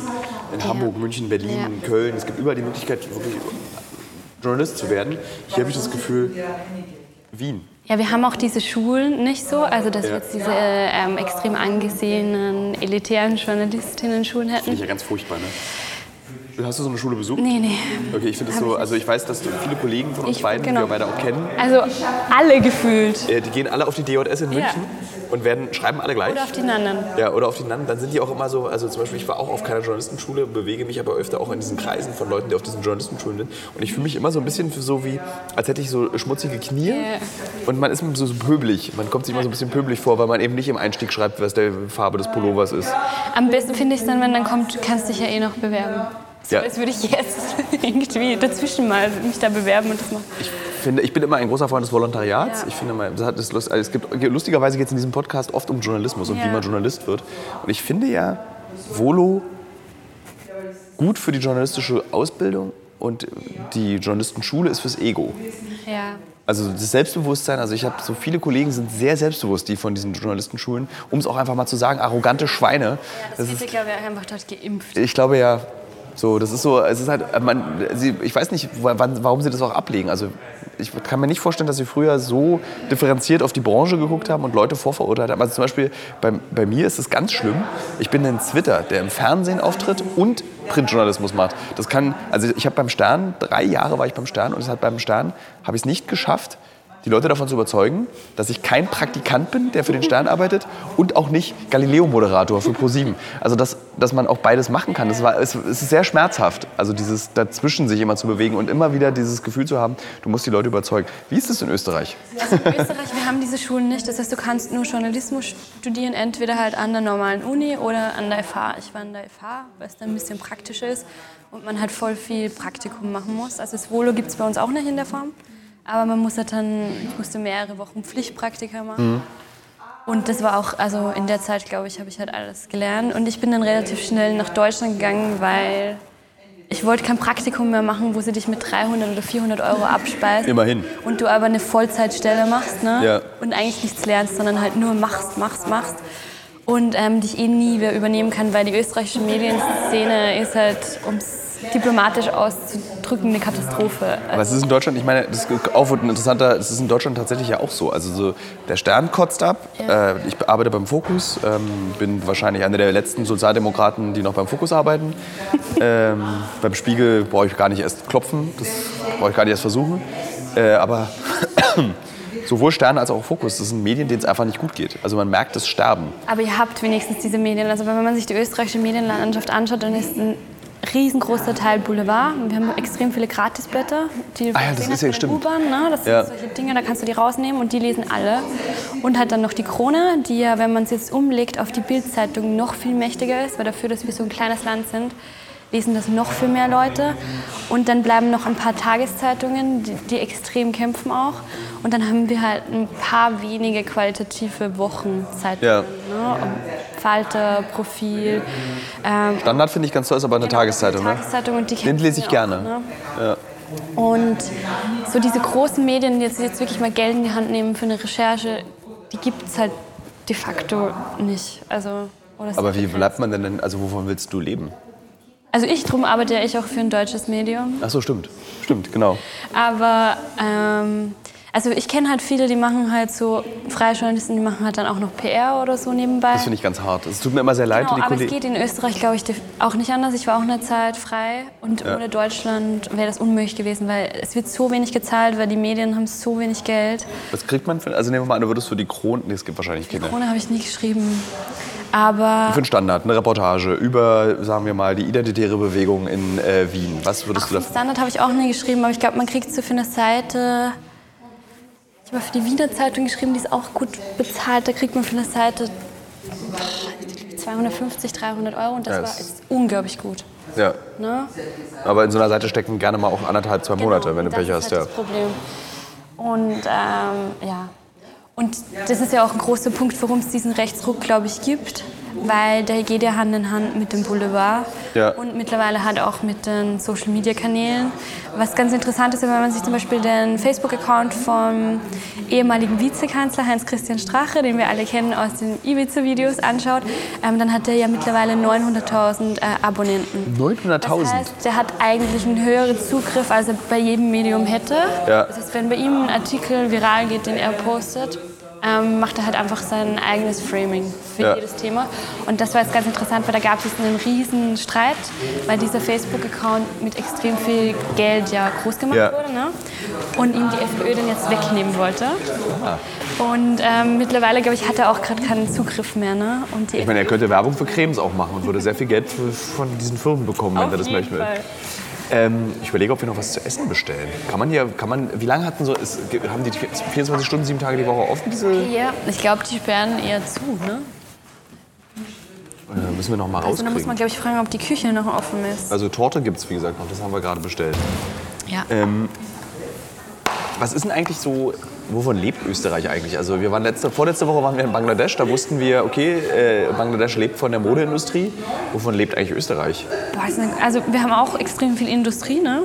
In Hamburg, München, Berlin, Ja. Köln. Es gibt überall die Möglichkeit, wirklich Journalist zu werden. Hier habe ich das Gefühl, Wien. Ja, wir haben auch diese Schulen nicht so, also dass wir jetzt diese ähm, extrem angesehenen, elitären Journalistinnen-Schulen Finde hätten. ich ja ganz furchtbar, ne? Hast du so eine Schule besucht? Nee, nee. Okay, ich finde Hab so, also ich weiß, dass du viele Kollegen von uns Ich- beiden, genau. die wir beide auch kennen, Also alle gefühlt. äh, die gehen alle auf die DJS in Ja. München und werden, schreiben alle gleich. Oder auf die anderen. Ja, oder auf die Namen. Dann sind die auch immer so, also zum Beispiel, ich war auch auf keiner Journalistenschule, bewege mich aber öfter auch in diesen Kreisen von Leuten, die auf diesen Journalistenschulen sind. Und ich fühle mich immer so ein bisschen so wie, als hätte ich so schmutzige Knie. Ja. Und man ist so, so pöbelig. Man kommt sich immer so ein bisschen pöbelig vor, weil man eben nicht im Einstieg schreibt, was die Farbe des Pullovers ist. Am besten finde ich es dann, wenn dann kommt, du kannst dich ja eh noch bewerben. So, Ja. als würde ich jetzt irgendwie dazwischen mal mich da bewerben und das machen. Ich finde, ich bin immer ein großer Freund des Volontariats. Ja. Ich finde, mal, das hat das also es gibt, lustigerweise geht es in diesem Podcast oft um Journalismus und Ja. wie man Journalist wird. Und ich finde ja Volo gut für die journalistische Ausbildung und die Journalistenschule ist fürs Ego. Ja. Also das Selbstbewusstsein, also ich habe so viele Kollegen sind sehr selbstbewusst, die von diesen Journalistenschulen, um es auch einfach mal zu sagen, arrogante Schweine. Das, Das ist, ist, ich glaube, einfach dort geimpft. ich glaube ja, so, das ist so, es ist halt, man, sie, ich weiß nicht, wann, warum sie das auch ablegen. Also ich kann mir nicht vorstellen, dass sie früher so differenziert auf die Branche geguckt haben und Leute vorverurteilt haben. Also zum Beispiel bei, bei mir ist es ganz schlimm. Ich bin ein Twitter, der im Fernsehen auftritt und Printjournalismus macht. Das kann, also ich habe beim Stern, drei Jahre war ich beim Stern und es hat beim Stern, habe ich es nicht geschafft, die Leute davon zu überzeugen, dass ich kein Praktikant bin, der für den Stern arbeitet und auch nicht Galileo-Moderator für ProSieben. Also dass, dass man auch beides machen kann. Das war, es, es ist sehr schmerzhaft, also dieses dazwischen sich immer zu bewegen und immer wieder dieses Gefühl zu haben, du musst die Leute überzeugen. Wie ist es in Österreich? Also in Österreich, wir haben diese Schulen nicht. Das heißt, du kannst nur Journalismus studieren, entweder halt an der normalen Uni oder an der FH. Ich war an der FH, weil es dann ein bisschen praktischer ist und man halt voll viel Praktikum machen muss. Also das Volo gibt es bei uns auch nicht in der Form. Aber man muss halt dann, ich musste mehrere Wochen Pflichtpraktika machen. Und das war auch, also in der Zeit, glaube ich, habe ich halt alles gelernt. Und ich bin dann relativ schnell nach Deutschland gegangen, weil ich wollte kein Praktikum mehr machen, wo sie dich mit 300 oder 400 Euro abspeisen. Immerhin. Und du aber eine Vollzeitstelle machst, ne? Ja. Und eigentlich nichts lernst, sondern halt nur machst, machst, machst. Und ähm, dich eh nie wer übernehmen kann, weil die österreichische Medienszene ist halt, um es diplomatisch auszudrücken, eine Katastrophe. Aber es ist in Deutschland, ich meine, das ist auch ein interessanter, es ist in Deutschland tatsächlich ja auch so. Also so, der Stern kotzt ab. Ja. Äh, ich arbeite beim Fokus, ähm, bin wahrscheinlich einer der letzten Sozialdemokraten, die noch beim Fokus arbeiten. ähm, beim Spiegel brauche ich gar nicht erst klopfen, das brauche ich gar nicht erst versuchen. Äh, aber sowohl Stern als auch Fokus, das sind Medien, denen es einfach nicht gut geht. Also man merkt das Sterben. Aber ihr habt wenigstens diese Medien. Also wenn man sich die österreichische Medienlandschaft anschaut, dann ist ein riesengroßer Teil Boulevard. Und wir haben extrem viele Gratisblätter. Die Ah ja, das ist ja stimmt. U-Bahn, ne? Das Ja. sind solche Dinge, da kannst du die rausnehmen und die lesen alle. Und halt dann noch die Krone, die ja, wenn man es jetzt umlegt auf die Bildzeitung, noch viel mächtiger ist, weil dafür, dass wir so ein kleines Land sind, lesen das noch viel mehr Leute. Und dann bleiben noch ein paar Tageszeitungen, die, die extrem kämpfen auch. Und dann haben wir halt ein paar wenige qualitative Wochenzeitungen. Ja. Ne? Falter, Profil. Ähm, Standard finde ich ganz toll, ist aber eine Tageszeitung. Ne? Tageszeitung und die Den lese ich ja gerne. Auch, ne? Ja. Und so diese großen Medien, die jetzt, wirklich mal Geld in die Hand nehmen für eine Recherche, die gibt es halt de facto nicht. Also, Aber wie sehr bleibt man denn, denn- also wovon willst du leben? Also ich, drum arbeite ja ich auch für ein deutsches Medium. Ach so, stimmt. Stimmt, genau. Aber ähm, also ich kenne halt viele, die machen halt so freie Journalisten, die machen halt dann auch noch PR oder so nebenbei. Das finde ich ganz hart. Es tut mir immer sehr leid. Genau, die aber es Kollegen- geht in Österreich, glaube ich, auch nicht anders. Ich war auch eine Zeit frei und ohne Deutschland wäre das unmöglich gewesen, weil es wird so wenig gezahlt, weil die Medien haben so wenig Geld. Was kriegt man für, also nehmen wir mal an, du würdest für die Krone, nee, es gibt wahrscheinlich keine. Ohne habe ich nie geschrieben. Aber Für einen Standard, eine Reportage über, sagen wir mal, die identitäre Bewegung in äh, Wien. Was würdest ach, du für dafür? Standard habe ich auch nie geschrieben, aber ich glaube, man kriegt so für eine Seite. Ich habe für die Wiener Zeitung geschrieben, die ist auch gut bezahlt. Da kriegt man für eine Seite 250, 300 Euro und das Ja, war das- ist unglaublich gut. Ja. Ne? Aber in so einer Seite stecken gerne mal auch anderthalb, zwei Monate, wenn du das Pech ist hast. halt Ja. das Problem. Und ähm, ja. Und das ist ja auch ein großer Punkt, warum es diesen Rechtsruck, glaube ich, gibt. Weil der geht ja Hand in Hand mit dem Boulevard Ja. und mittlerweile halt auch mit den Social-Media-Kanälen. Was ganz interessant ist, wenn man sich zum Beispiel den Facebook-Account vom ehemaligen Vizekanzler Heinz-Christian Strache, den wir alle kennen aus den Ibiza-Videos, anschaut, ähm, dann hat er ja mittlerweile 900.000 äh, Abonnenten. 900.000? Das heißt, der hat eigentlich einen höheren Zugriff, als er bei jedem Medium hätte. Ja. Das heißt, wenn bei ihm ein Artikel viral geht, den er postet, ähm, macht er halt einfach sein eigenes Framing für Ja. jedes Thema. Und das war jetzt ganz interessant, weil da gab es einen riesen Streit, weil dieser Facebook-Account mit extrem viel Geld ja groß gemacht Ja. wurde. Ne? Und ihm die FPÖ dann jetzt wegnehmen wollte. Ah. Und ähm, mittlerweile, glaube ich, hat er auch gerade keinen Zugriff mehr. Ne? Ich meine, er könnte Werbung für Cremes auch machen und würde sehr viel Geld von diesen Firmen bekommen, wenn Auf er das möchte. Fall. Ähm, ich überlege, ob wir noch was zu essen bestellen. Kann man hier, kann man, wie lange hatten so, ist, haben die 24 Stunden, sieben Tage die Woche offen, diese? Ja, ich glaube, die sperren eher zu. Ne? Äh, müssen wir noch mal Also da muss man, glaube ich, fragen, ob die Küche noch offen ist. Also Torte gibt es, wie gesagt, noch. Das haben wir gerade bestellt. Ja. Ähm, was ist denn eigentlich so, wovon lebt Österreich eigentlich? Also wir waren letzte, vorletzte Woche waren wir in Bangladesch, da wussten wir, okay, äh, Bangladesch lebt von der Modeindustrie. Wovon lebt eigentlich Österreich? Boah, Also wir haben auch extrem viel Industrie, ne?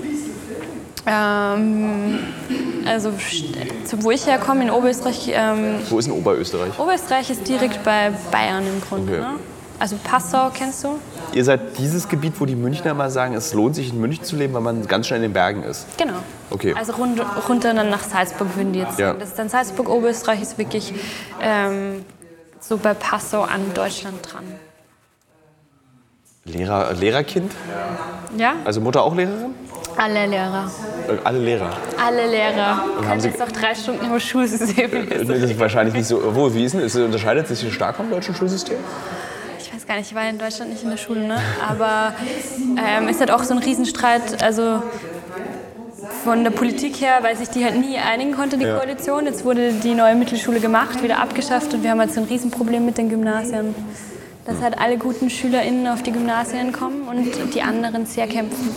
Ähm, also wo ich herkomme in Oberösterreich, ähm, Wo ist denn Oberösterreich? Oberösterreich ist direkt bei Bayern im Grunde. Okay. Ne? Also Passau kennst du? Ihr seid dieses Gebiet, wo die Münchner immer sagen, es lohnt sich in München zu leben, weil man ganz schnell in den Bergen ist. Genau. Okay. Also rund, runter dann nach Salzburg würden die jetzt Ja. sagen. Das ist dann Salzburg, Oberösterreich ist wirklich ähm, so bei Passau an Deutschland dran. Lehrer, Lehrerkind? Ja? Also Mutter auch Lehrerin? Alle Lehrer. Äh, Alle Lehrer. Alle Lehrer. Und haben Sie- jetzt noch drei Stunden über Schulsystem. Äh, Das ist wahrscheinlich nicht so. Wo, wie ist denn, es unterscheidet sich stark vom deutschen Schulsystem? Ich weiß gar nicht, ich war in Deutschland nicht in der Schule, ne? aber ähm, es hat auch so ein Riesenstreit, also von der Politik her, weil sich die halt nie einigen konnte, die Ja. Koalition. Jetzt wurde die neue Mittelschule gemacht, wieder abgeschafft und wir haben halt so ein Riesenproblem mit den Gymnasien. Dass halt alle guten SchülerInnen auf die Gymnasien kommen und die anderen sehr kämpfen.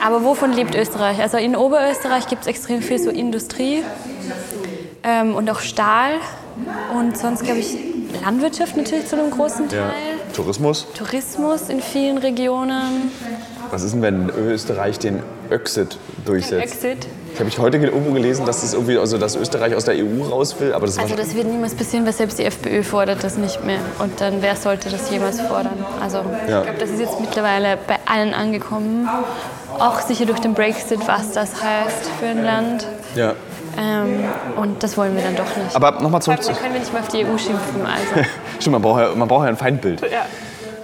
Aber wovon lebt Österreich? Also in Oberösterreich gibt es extrem viel so Industrie ähm, und auch Stahl und sonst glaube ich Landwirtschaft natürlich zu einem großen Teil. Tourismus? Tourismus in vielen Regionen. Was ist denn, wenn Österreich den Öxit durchsetzt? Exit. Ich habe ich heute irgendwo gelesen, dass, das irgendwie, also, dass Österreich aus der EU raus will, aber das Also das wird niemals passieren, weil selbst die FPÖ fordert das nicht mehr. Und dann wer sollte das jemals fordern? Also Ja. ich glaube, das ist jetzt mittlerweile bei allen angekommen. Auch sicher durch den Brexit, was das heißt für ein Land. ja. Ähm, und das wollen wir dann doch nicht. Aber nochmal zurück können wir nicht mehr auf die EU schimpfen. Also. Stimmt, man braucht ja, man braucht ja ein Feindbild. Ja.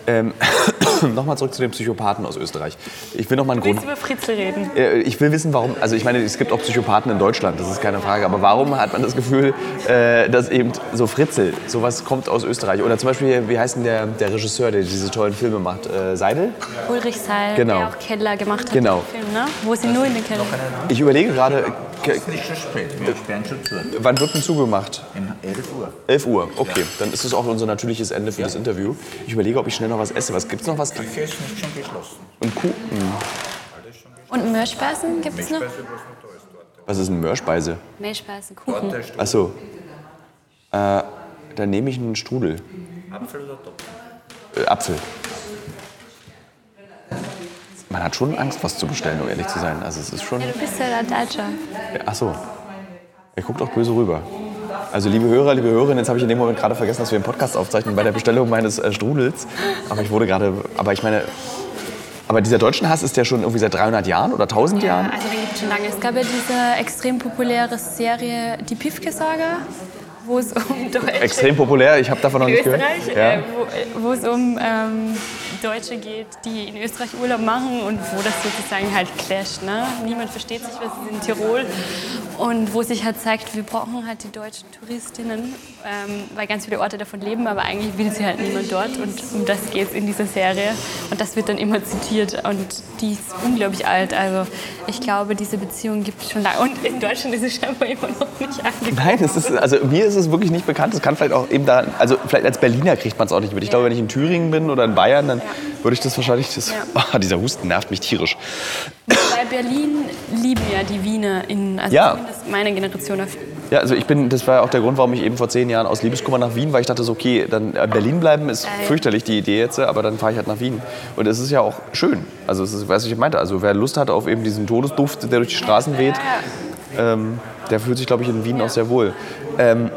Ähm, nochmal zurück zu den Psychopathen aus Österreich. Ich will noch mal einen Grund. Über Fritzl reden? Äh, Ich will wissen, warum. Also ich meine, es gibt auch Psychopathen in Deutschland, das ist keine Frage. Aber warum hat man das Gefühl, äh, dass eben so Fritzel, sowas kommt aus Österreich? Oder zum Beispiel, wie heißt denn der, der Regisseur, der diese tollen Filme macht? Äh, Seidel? Ulrich Seil, Genau. der auch Keller gemacht hat. Genau. Film, ne? Wo sie nur in den Keller. Ich überlege gerade, ke- Nicht schon spät, wir sperren schon zu. wann wird denn zugemacht? Um 11 Uhr. 11 Uhr, okay. Dann ist es auch unser natürliches Ende für das Interview. Ich überlege, ob ich schnell noch was esse. Was gibt's noch was? Küche ist schon geschlossen. Und Kuchen. Und Meerspeisen gibt es noch? Was ist eine Mörrspeise? Meerspeisen, Kuchen. Achso. Äh, dann nehme ich einen Strudel. Apfel oder Topf? Äh, Apfel. Man hat schon Angst, was zu bestellen, um ehrlich zu sein. Also es ist schon. Ja, du bist ja der Deutscher. Ach so. Er guckt auch böse rüber. Also liebe Hörer, liebe Hörerinnen, jetzt habe ich in dem Moment gerade vergessen, dass wir einen Podcast aufzeichnen bei der Bestellung meines äh, Strudels. Aber ich wurde gerade, aber ich meine, aber dieser deutschen Hass ist ja schon irgendwie seit 300 Jahren oder 1000 Jahren. Also den gibt es schon lange. Es gab ja diese extrem populäre Serie Die Pifke-Saga, wo es um Deutsche Extrem populär, ich habe davon noch nicht gehört. Österreich, Ja. äh, wo, wo es um ähm, Deutsche geht, die in Österreich Urlaub machen und wo das sozusagen halt clasht. Ne? Niemand versteht sich, was ist in Tirol. Und wo sich halt zeigt, wir brauchen halt die deutschen Touristinnen, ähm, weil ganz viele Orte davon leben, aber eigentlich will sie halt niemand dort. Und um das geht es in dieser Serie. Und das wird dann immer zitiert. Und die ist unglaublich alt. Also ich glaube, diese Beziehung gibt es schon lange. Und in Deutschland ist es scheinbar immer noch nicht angekommen. Nein, es ist, also mir ist es wirklich nicht bekannt. Es kann vielleicht auch eben da, also vielleicht als Berliner kriegt man es auch nicht mit. Ich glaube, wenn ich in Thüringen bin oder in Bayern, dann würde ich das wahrscheinlich, das, Ja. Ah, dieser Husten nervt mich tierisch. Bei Berlin lieben ja die Wiener, in, also Ja. meine Generation. Auf, Ja, also ich bin, das war auch der Grund, warum ich eben vor zehn Jahren aus Liebeskummer nach Wien war. Ich dachte so, okay, dann äh, Berlin bleiben ist Geil. fürchterlich die Idee jetzt, aber dann fahre ich halt nach Wien. Und es ist ja auch schön. Also es ist, was ich meinte, also wer Lust hat auf eben diesen Todesduft, der durch die Straßen weht, ähm, der fühlt sich, glaube ich, in Wien auch sehr wohl. Ähm,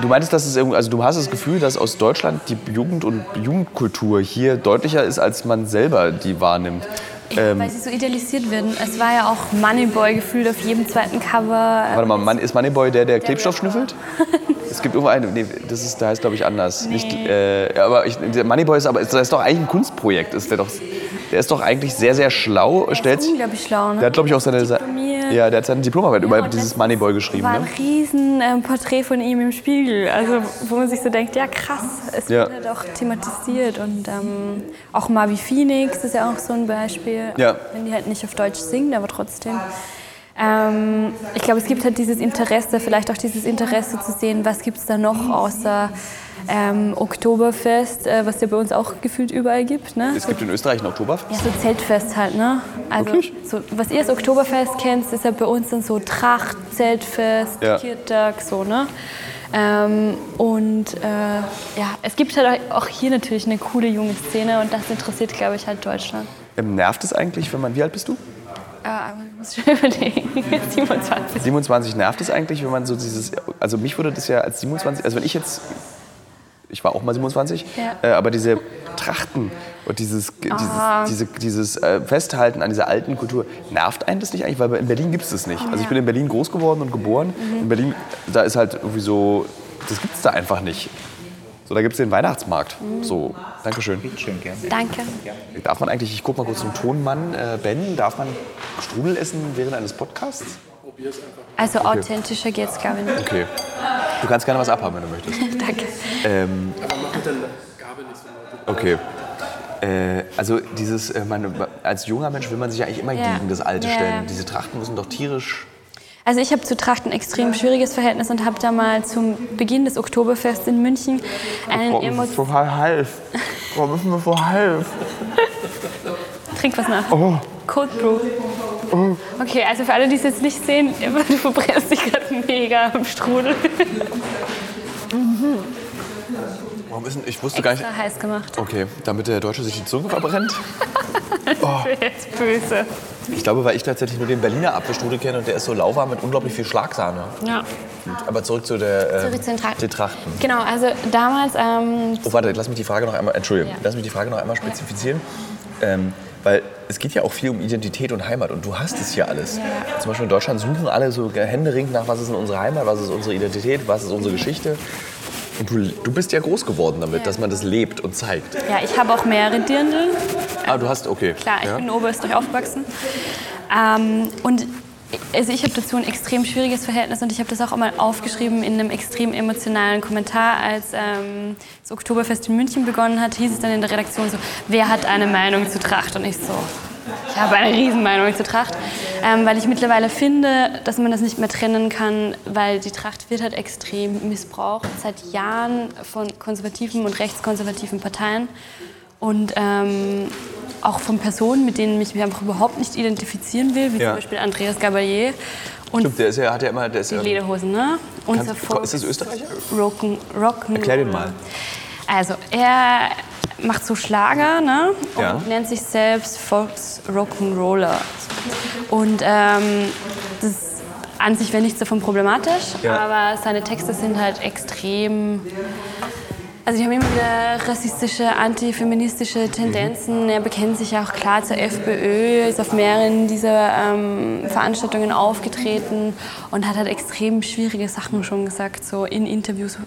du meintest, dass es irgendwie, also du hast das Gefühl, dass aus Deutschland die Jugend und Jugendkultur hier deutlicher ist, als man selber die wahrnimmt. Ähm, weil sie so idealisiert werden. Es war ja auch Moneyboy gefühlt auf jedem zweiten Cover. Warte mal, Mann, ist Moneyboy der, der Klebstoff schnüffelt? Es gibt irgendwo einen, nee, das ist, der heißt glaube ich anders. Nicht, äh, aber ich, der Moneyboy ist aber, das ist doch eigentlich ein Kunstprojekt. Ist der, doch, der ist doch eigentlich sehr, sehr schlau. stellt sich- unglaublich schlau, ne? Der hat glaube ich auch seine, ja, der hat seine Diplomarbeit über dieses Moneyboy geschrieben. war ein Ne? riesen ähm, Porträt von ihm im Spiegel. Also wo man sich so denkt, ja krass, es Ja. wird halt auch thematisiert. Und ähm, auch Marvi Phoenix ist ja auch so ein Beispiel. Ja. Wenn die halt nicht auf Deutsch singt, aber trotzdem. Ähm, ich glaube, es gibt halt dieses Interesse, vielleicht auch dieses Interesse zu sehen, was gibt es da noch außer ähm, Oktoberfest, äh, was ja bei uns auch gefühlt überall gibt. Ne? Es gibt in Österreich ein Oktoberfest. Ja, so Zeltfest halt, ne? Also, so, was ihr als Oktoberfest kennt, ist ja bei uns dann so Tracht, Zeltfest, Ja. Kirtag, so, ne? Ähm, und äh, ja, es gibt halt auch hier natürlich eine coole junge Szene und das interessiert, glaube ich, halt Deutschland. Ähm, nervt es eigentlich, wenn man, wie alt bist du? Aber ich muss schon überlegen, 27. 27 nervt es eigentlich, wenn man so dieses, also mich würde das ja als 27, also wenn ich jetzt, ich war auch mal 27, Ja. äh, aber diese Trachten und dieses, Ah. dieses, diese, dieses äh, Festhalten an dieser alten Kultur, nervt einen das nicht eigentlich? Weil in Berlin gibt es das nicht. Also ich bin in Berlin groß geworden und geboren. Mhm. In Berlin, da ist halt irgendwie so, das gibt es da einfach nicht. So, da gibt es den Weihnachtsmarkt. Mhm. So, Dankeschön. Schön, gerne. Danke. Darf man eigentlich, ich guck mal kurz zum Tonmann, äh, Ben, darf man Strudel essen während eines Podcasts? Also authentischer geht's, glaube ich, nicht. Okay. Du kannst gerne was abhaben, wenn du möchtest. Danke. Ähm, Aber mach mit der Gabel nicht so laut. okay. Äh, also dieses, äh, man, als junger Mensch will man sich ja eigentlich immer Ja. gegen das Alte Ja. stellen. Diese Trachten müssen doch tierisch... Also ich habe zu Tracht ein extrem schwieriges Verhältnis und habe da mal zum Beginn des Oktoberfests in München einen Emo total half. Warum müssen wir so half? Trink was nach. Oh. Cold Brew. Okay, also für alle, die es jetzt nicht sehen, du verbrennst dich gerade mega im Strudel. Warum ist denn, ich wusste gar nicht... Extra heiß gemacht. Okay, damit der Deutsche sich die Zunge verbrennt. Jetzt böse. Ich glaube, weil ich tatsächlich nur den Berliner Apfelstrudel kenne und der ist so lauwarm mit unglaublich viel Schlagsahne. Ja. Aber zurück zu der... Äh, Zurück zu den Trachten. Genau, also damals, ähm, Oh, warte, lass mich die Frage noch einmal, Entschuldigung, Ja. lass mich die Frage noch einmal spezifizieren. Ähm, weil es geht ja auch viel um Identität und Heimat und du hast es hier alles. Zum Beispiel in Deutschland suchen alle so händeringend nach, was ist in unserer Heimat, was ist unsere Identität, was ist unsere Geschichte. Und du, du bist ja groß geworden damit, Ja. dass man das lebt und zeigt. ja, ich habe auch mehrere Dirndl. Ah, du hast, okay. Klar, ich ja. bin in Oberösterreich aufgewachsen. Ähm, und also ich habe dazu ein extrem schwieriges Verhältnis und ich habe das auch einmal aufgeschrieben in einem extrem emotionalen Kommentar, als ähm, das Oktoberfest in München begonnen hat, hieß es dann in der Redaktion so, wer hat eine Meinung zu Tracht? Und ich so, ich habe eine Riesenmeinung zu Tracht, ähm, weil ich mittlerweile finde, dass man das nicht mehr trennen kann, weil die Tracht wird halt extrem missbraucht seit Jahren von konservativen und rechtskonservativen Parteien und ähm, auch von Personen, mit denen ich mich einfach überhaupt nicht identifizieren will, wie Ja. zum Beispiel Andreas Gabalier. Und Stimmt, der ist ja, hat ja immer, der ist die Lederhosen, ne? Unser Volk ist das Österreicher? Rocken, Rocken. Erklär den mal. Also, er macht so Schlager, ne? Und Ja. nennt sich selbst Volks Rock'n'Roller. Und ähm, das an sich wäre nichts davon problematisch, Ja. aber seine Texte sind halt extrem. Also die haben immer wieder rassistische, antifeministische Tendenzen. Er bekennt sich auch klar zur FPÖ, ist auf mehreren dieser ähm, Veranstaltungen aufgetreten und hat halt extrem schwierige Sachen schon gesagt, so in Interviews.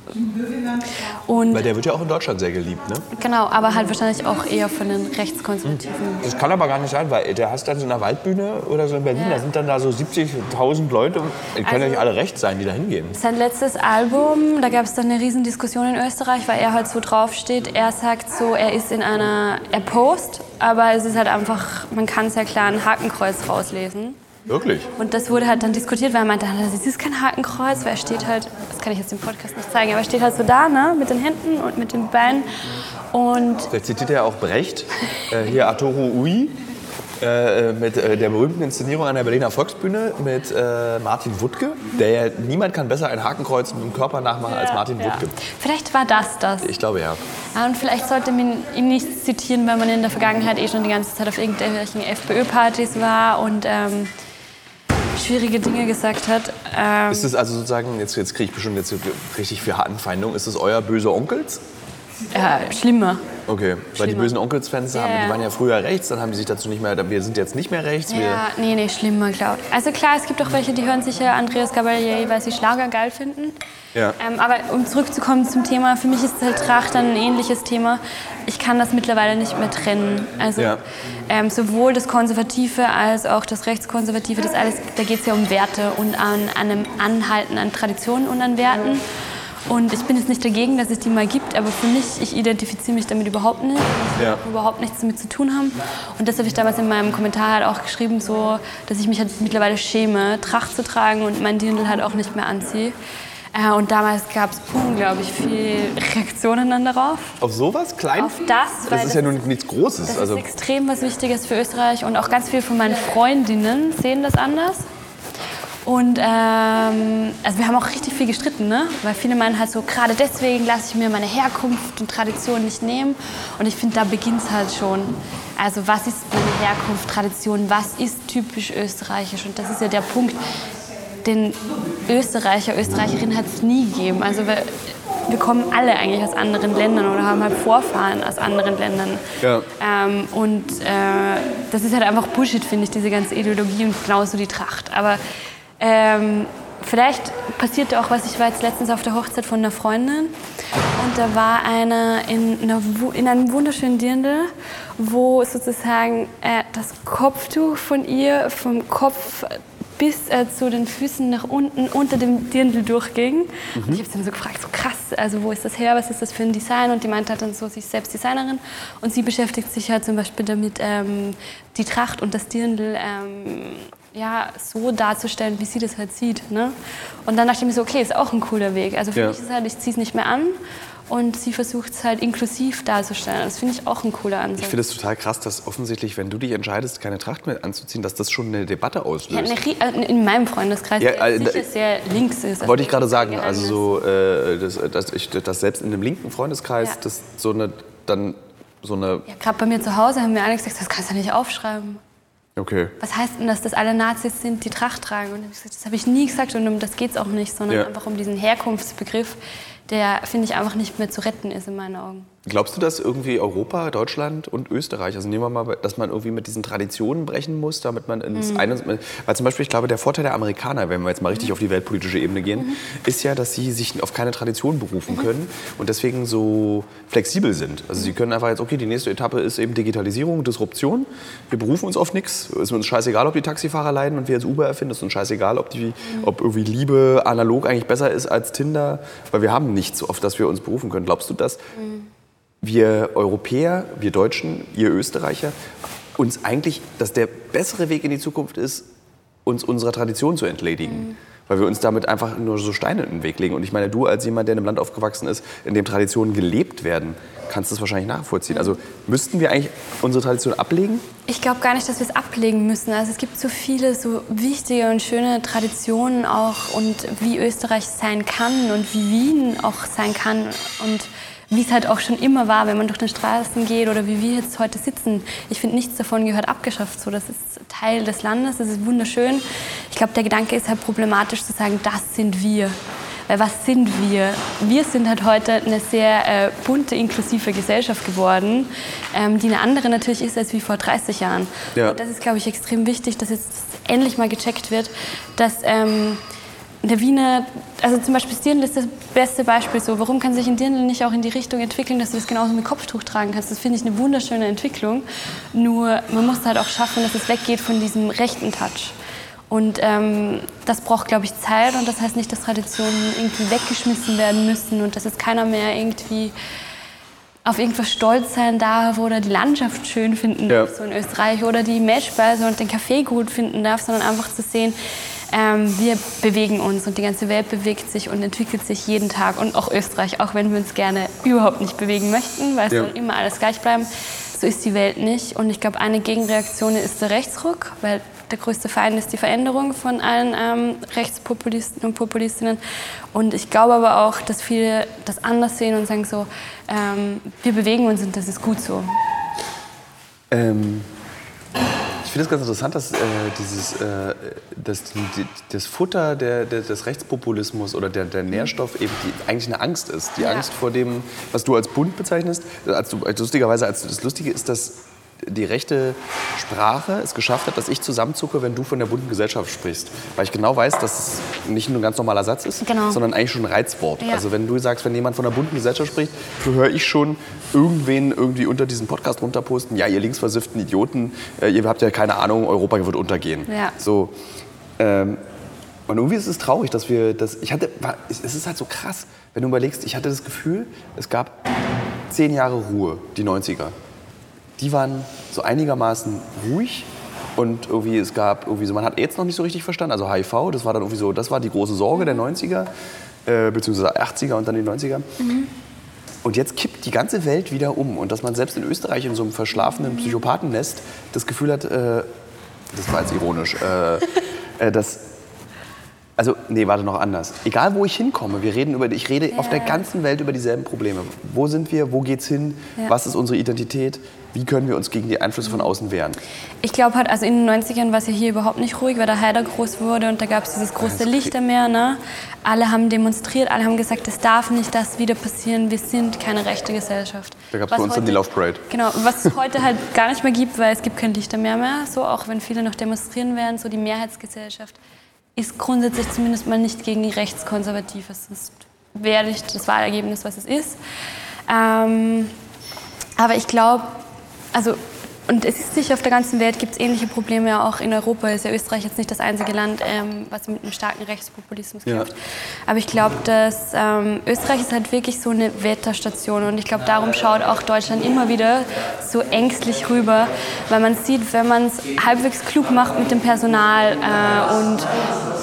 Und Weil der wird ja auch in Deutschland sehr geliebt, ne? genau, aber halt wahrscheinlich auch eher von den Rechtskonservativen. Das kann aber gar nicht sein, weil der hast dann so eine Waldbühne oder so in Berlin, Ja. da sind dann da so 70.000 Leute. Die können ja nicht alle rechts sein, die da hingehen. Sein letztes Album, da gab es dann eine riesen Diskussion in Österreich, weil er halt so draufsteht. Er sagt so, er ist in einer, er post, aber es ist halt einfach, man kann sehr klar ein Hakenkreuz rauslesen. Wirklich? Und das wurde halt dann diskutiert, weil er meinte, das ist kein Hakenkreuz, weil er steht halt, das kann ich jetzt im Podcast nicht zeigen, aber er steht halt so da, ne, mit den Händen und mit den Beinen. Und Vielleicht zitiert er auch Brecht, äh, hier Arturo Ui, äh, mit äh, der berühmten Inszenierung an der Berliner Volksbühne mit äh, Martin Wuttke. Der ja, niemand kann besser ein Hakenkreuz mit dem Körper nachmachen als Martin ja. Wuttke. Vielleicht war das das. Ich glaube ja. Ah, Und vielleicht sollte man ihn nicht zitieren, weil man in der Vergangenheit eh schon die ganze Zeit auf irgendwelchen FPÖ-Partys war und ähm, schwierige Dinge gesagt hat. Ähm, Ist das also sozusagen, jetzt, jetzt kriege ich bestimmt jetzt richtig für Anfeindung, ist das euer böse Onkels? Ja, schlimmer. Okay, weil die bösen Onkels-Fans haben, die waren ja früher rechts, dann haben die sich dazu nicht mehr, wir sind jetzt nicht mehr rechts. Ja, nee, nee, schlimmer, glaube ich. Also klar, es gibt auch welche, die hören sich ja Andreas Gabalier, weil sie Schlager geil finden. Ja. Ähm, aber um zurückzukommen zum Thema, für mich ist halt Tracht ein ähnliches Thema. Ich kann das mittlerweile nicht mehr trennen. Also Ja. ähm, sowohl das Konservative als auch das Rechtskonservative, das alles, da geht es ja um Werte und an, an einem Anhalten an Traditionen und an Werten. Und ich bin jetzt nicht dagegen, dass es die mal gibt, aber für mich, ich identifiziere mich damit überhaupt nicht. Ich Ja. überhaupt nichts damit zu tun haben. Und das habe ich damals in meinem Kommentar halt auch geschrieben, so, dass ich mich halt mittlerweile schäme, Tracht zu tragen und mein Dirndl halt auch nicht mehr anziehe. Äh, und damals gab es unglaublich viele Reaktionen dann darauf. Auf sowas? Klein? Auf das, weil Das ist ja nun nichts Großes. das Also, ist extrem was Wichtiges für Österreich und auch ganz viele von meinen Freundinnen sehen das anders. Und ähm, also wir haben auch richtig viel gestritten, ne? weil viele meinen halt so, gerade deswegen lasse ich mir meine Herkunft und Tradition nicht nehmen. Und ich finde, da beginnt es halt schon. Also was ist meine Herkunft, Tradition, was ist typisch österreichisch? Und das ist ja der Punkt, den Österreicher, Österreicherinnen hat es nie gegeben. Also wir, wir kommen alle eigentlich aus anderen Ländern oder haben halt Vorfahren aus anderen Ländern. Ja. Ähm, und äh, das ist halt einfach Bullshit, finde ich, diese ganze Ideologie und genauso die Tracht. Aber ähm, vielleicht passierte auch was. Ich war jetzt letztens auf der Hochzeit von einer Freundin und da war einer in, einer, in einem wunderschönen Dirndl, wo sozusagen äh, das Kopftuch von ihr vom Kopf bis äh, zu den Füßen nach unten unter dem Dirndl durchging. Und ich habe sie dann so gefragt, so krass, also wo ist das her, was ist das für ein Design? Und die meinte halt dann so, sie ist selbst Designerin und sie beschäftigt sich halt zum Beispiel damit, ähm, die Tracht und das Dirndl ähm, ja, so darzustellen, wie sie das halt sieht. Ne? Und dann dachte ich mir so, okay, ist auch ein cooler Weg. Also für Ja. mich ist es halt, ich ziehe es nicht mehr an und sie versucht es halt inklusiv darzustellen. Das finde ich auch ein cooler Ansatz. ich finde es total krass, dass offensichtlich, wenn du dich entscheidest, keine Tracht mehr anzuziehen, dass das schon eine Debatte ja, auslöst. eine, rie- äh, in meinem Freundeskreis, Ja, der äh, sicher sehr links ist. Also Wollte ich gerade sagen, also so, äh, dass, dass, ich, dass selbst in einem linken Freundeskreis Ja. das so eine, dann so eine, Ja, gerade bei mir zu Hause haben mir alle gesagt, das kannst du nicht aufschreiben. Okay, Was heißt denn das, dass alle Nazis sind, die Tracht tragen? Und dann hab ich gesagt, das habe ich nie gesagt und um das geht es auch nicht, sondern Ja. einfach um diesen Herkunftsbegriff, der, finde ich, einfach nicht mehr zu retten ist in meinen Augen. Glaubst du, dass irgendwie Europa, Deutschland und Österreich, also nehmen wir mal, dass man irgendwie mit diesen Traditionen brechen muss, damit man ins Mhm. eine, weil zum Beispiel, ich glaube, der Vorteil der Amerikaner, wenn wir jetzt mal richtig Mhm. auf die weltpolitische Ebene gehen, ist ja, dass sie sich auf keine Tradition berufen können und deswegen so flexibel sind. Also sie können einfach jetzt, okay, die nächste Etappe ist eben Digitalisierung, Disruption. Wir berufen uns auf nichts. Es ist uns scheißegal, ob die Taxifahrer leiden und wir jetzt Uber erfinden. Es ist uns scheißegal, ob, die, ob irgendwie Liebe analog eigentlich besser ist als Tinder, weil wir haben nichts, auf das wir uns berufen können. Glaubst du, dass wir Europäer, wir Deutschen, ihr Österreicher, uns eigentlich, dass der bessere Weg in die Zukunft ist, uns unserer Tradition zu entledigen. Weil wir uns damit einfach nur so Steine in den Weg legen. Und ich meine, du als jemand, der in einem Land aufgewachsen ist, in dem Traditionen gelebt werden, kannst das wahrscheinlich nachvollziehen. Also müssten wir eigentlich unsere Tradition ablegen? Ich glaube gar nicht, dass wir es ablegen müssen. Also es gibt so viele so wichtige und schöne Traditionen auch und wie Österreich sein kann und wie Wien auch sein kann und wie es halt auch schon immer war, wenn man durch den Straßen geht oder wie wir jetzt heute sitzen. Ich finde, nichts davon gehört abgeschafft. So, das ist Teil des Landes, das ist wunderschön. Ich glaube, der Gedanke ist halt problematisch zu sagen, das sind wir. Weil was sind wir? Wir sind halt heute eine sehr äh, bunte, inklusive Gesellschaft geworden, ähm, die eine andere natürlich ist als wie vor 30 Jahren. Ja. Und das ist, glaube ich, extrem wichtig, dass jetzt endlich mal gecheckt wird, dass ähm, der Wiener, also zum Beispiel Dirndl ist das beste Beispiel so. Warum kann sich ein Dirndl nicht auch in die Richtung entwickeln, dass du das genauso mit Kopftuch tragen kannst? Das finde ich eine wunderschöne Entwicklung. Nur man muss halt auch schaffen, dass es weggeht von diesem rechten Touch. Und ähm, das braucht, glaube ich, Zeit und das heißt nicht, dass Traditionen irgendwie weggeschmissen werden müssen und dass es keiner mehr irgendwie auf irgendwas stolz sein darf oder die Landschaft schön finden Ja. darf, so in Österreich, oder die Mehlspeise und den Kaffee gut finden darf, sondern einfach zu sehen, ähm, wir bewegen uns und die ganze Welt bewegt sich und entwickelt sich jeden Tag und auch Österreich, auch wenn wir uns gerne überhaupt nicht bewegen möchten, weil es Ja. soll immer alles gleich bleiben. So ist die Welt nicht. Und ich glaube, eine Gegenreaktion ist der Rechtsruck, weil der größte Feind ist die Veränderung von allen ähm, Rechtspopulisten und Populistinnen. Und ich glaube aber auch, dass viele das anders sehen und sagen so, ähm, wir bewegen uns und das ist gut so. Ähm, finde es ganz interessant, dass, äh, dieses, äh, dass die, die, das Futter der, der, des Rechtspopulismus oder der, der Nährstoff eben die, eigentlich eine Angst ist. Die Ja. Angst vor dem, was du als bunt bezeichnest. Als du, lustigerweise, als das Lustige ist, dass die rechte Sprache es geschafft hat, dass ich zusammenzucke, wenn du von der bunten Gesellschaft sprichst. Weil ich genau weiß, dass es nicht nur ein ganz normaler Satz ist, Genau. sondern eigentlich schon ein Reizwort. Ja. Also wenn du sagst, wenn jemand von der bunten Gesellschaft spricht, höre ich schon irgendwen irgendwie unter diesem Podcast runterposten, ja, ihr linksversifften Idioten, äh, ihr habt ja keine Ahnung, Europa wird untergehen. Ja. So, ähm, und irgendwie ist es traurig, dass wir das. Ich hatte, war, es ist halt so krass, wenn du überlegst, ich hatte das Gefühl, es gab zehn Jahre Ruhe, die 90er. Die waren so einigermaßen ruhig und irgendwie es gab irgendwie so, man hat AIDS noch nicht so richtig verstanden, also HIV, das war dann irgendwie so, das war die große Sorge der 90er, äh, beziehungsweise 80er und dann die 90er. Und jetzt kippt die ganze Welt wieder um. Und dass man selbst in Österreich in so einem verschlafenen Psychopathennest das Gefühl hat, äh, das war jetzt ironisch, äh, äh, dass. Also, nee, warte noch anders. Egal, wo ich hinkomme, wir reden über, ich rede auf der ganzen Welt über dieselben Probleme. Wo sind wir? Wo geht's hin? Ja. Was ist unsere Identität? Wie können wir uns gegen die Einflüsse von außen wehren? Ich glaube halt, also in den 90ern war es ja hier überhaupt nicht ruhig, weil der Haider groß wurde und da gab es dieses große Lichtermeer. Ne? Alle haben demonstriert, alle haben gesagt, es darf nicht das wieder passieren, wir sind keine rechte Gesellschaft. Da gab's Was bei uns dann die heute- Love Parade. Genau, was es heute halt gar nicht mehr gibt, weil es gibt kein Lichtermeer mehr, so auch wenn viele noch demonstrieren werden, so die Mehrheitsgesellschaft ist grundsätzlich zumindest mal nicht gegen die Rechtskonservative, sonst wäre nicht das Wahlergebnis, was es ist. Ähm, aber ich glaube, also, und es ist sicher, auf der ganzen Welt gibt es ähnliche Probleme, ja auch in Europa ist ja Österreich jetzt nicht das einzige Land, ähm, was mit einem starken Rechtspopulismus Ja. kämpft. Aber ich glaube, dass ähm, Österreich ist halt wirklich so eine Wetterstation und ich glaube, darum schaut auch Deutschland immer wieder so ängstlich rüber, weil man sieht, wenn man es halbwegs klug macht mit dem Personal äh, und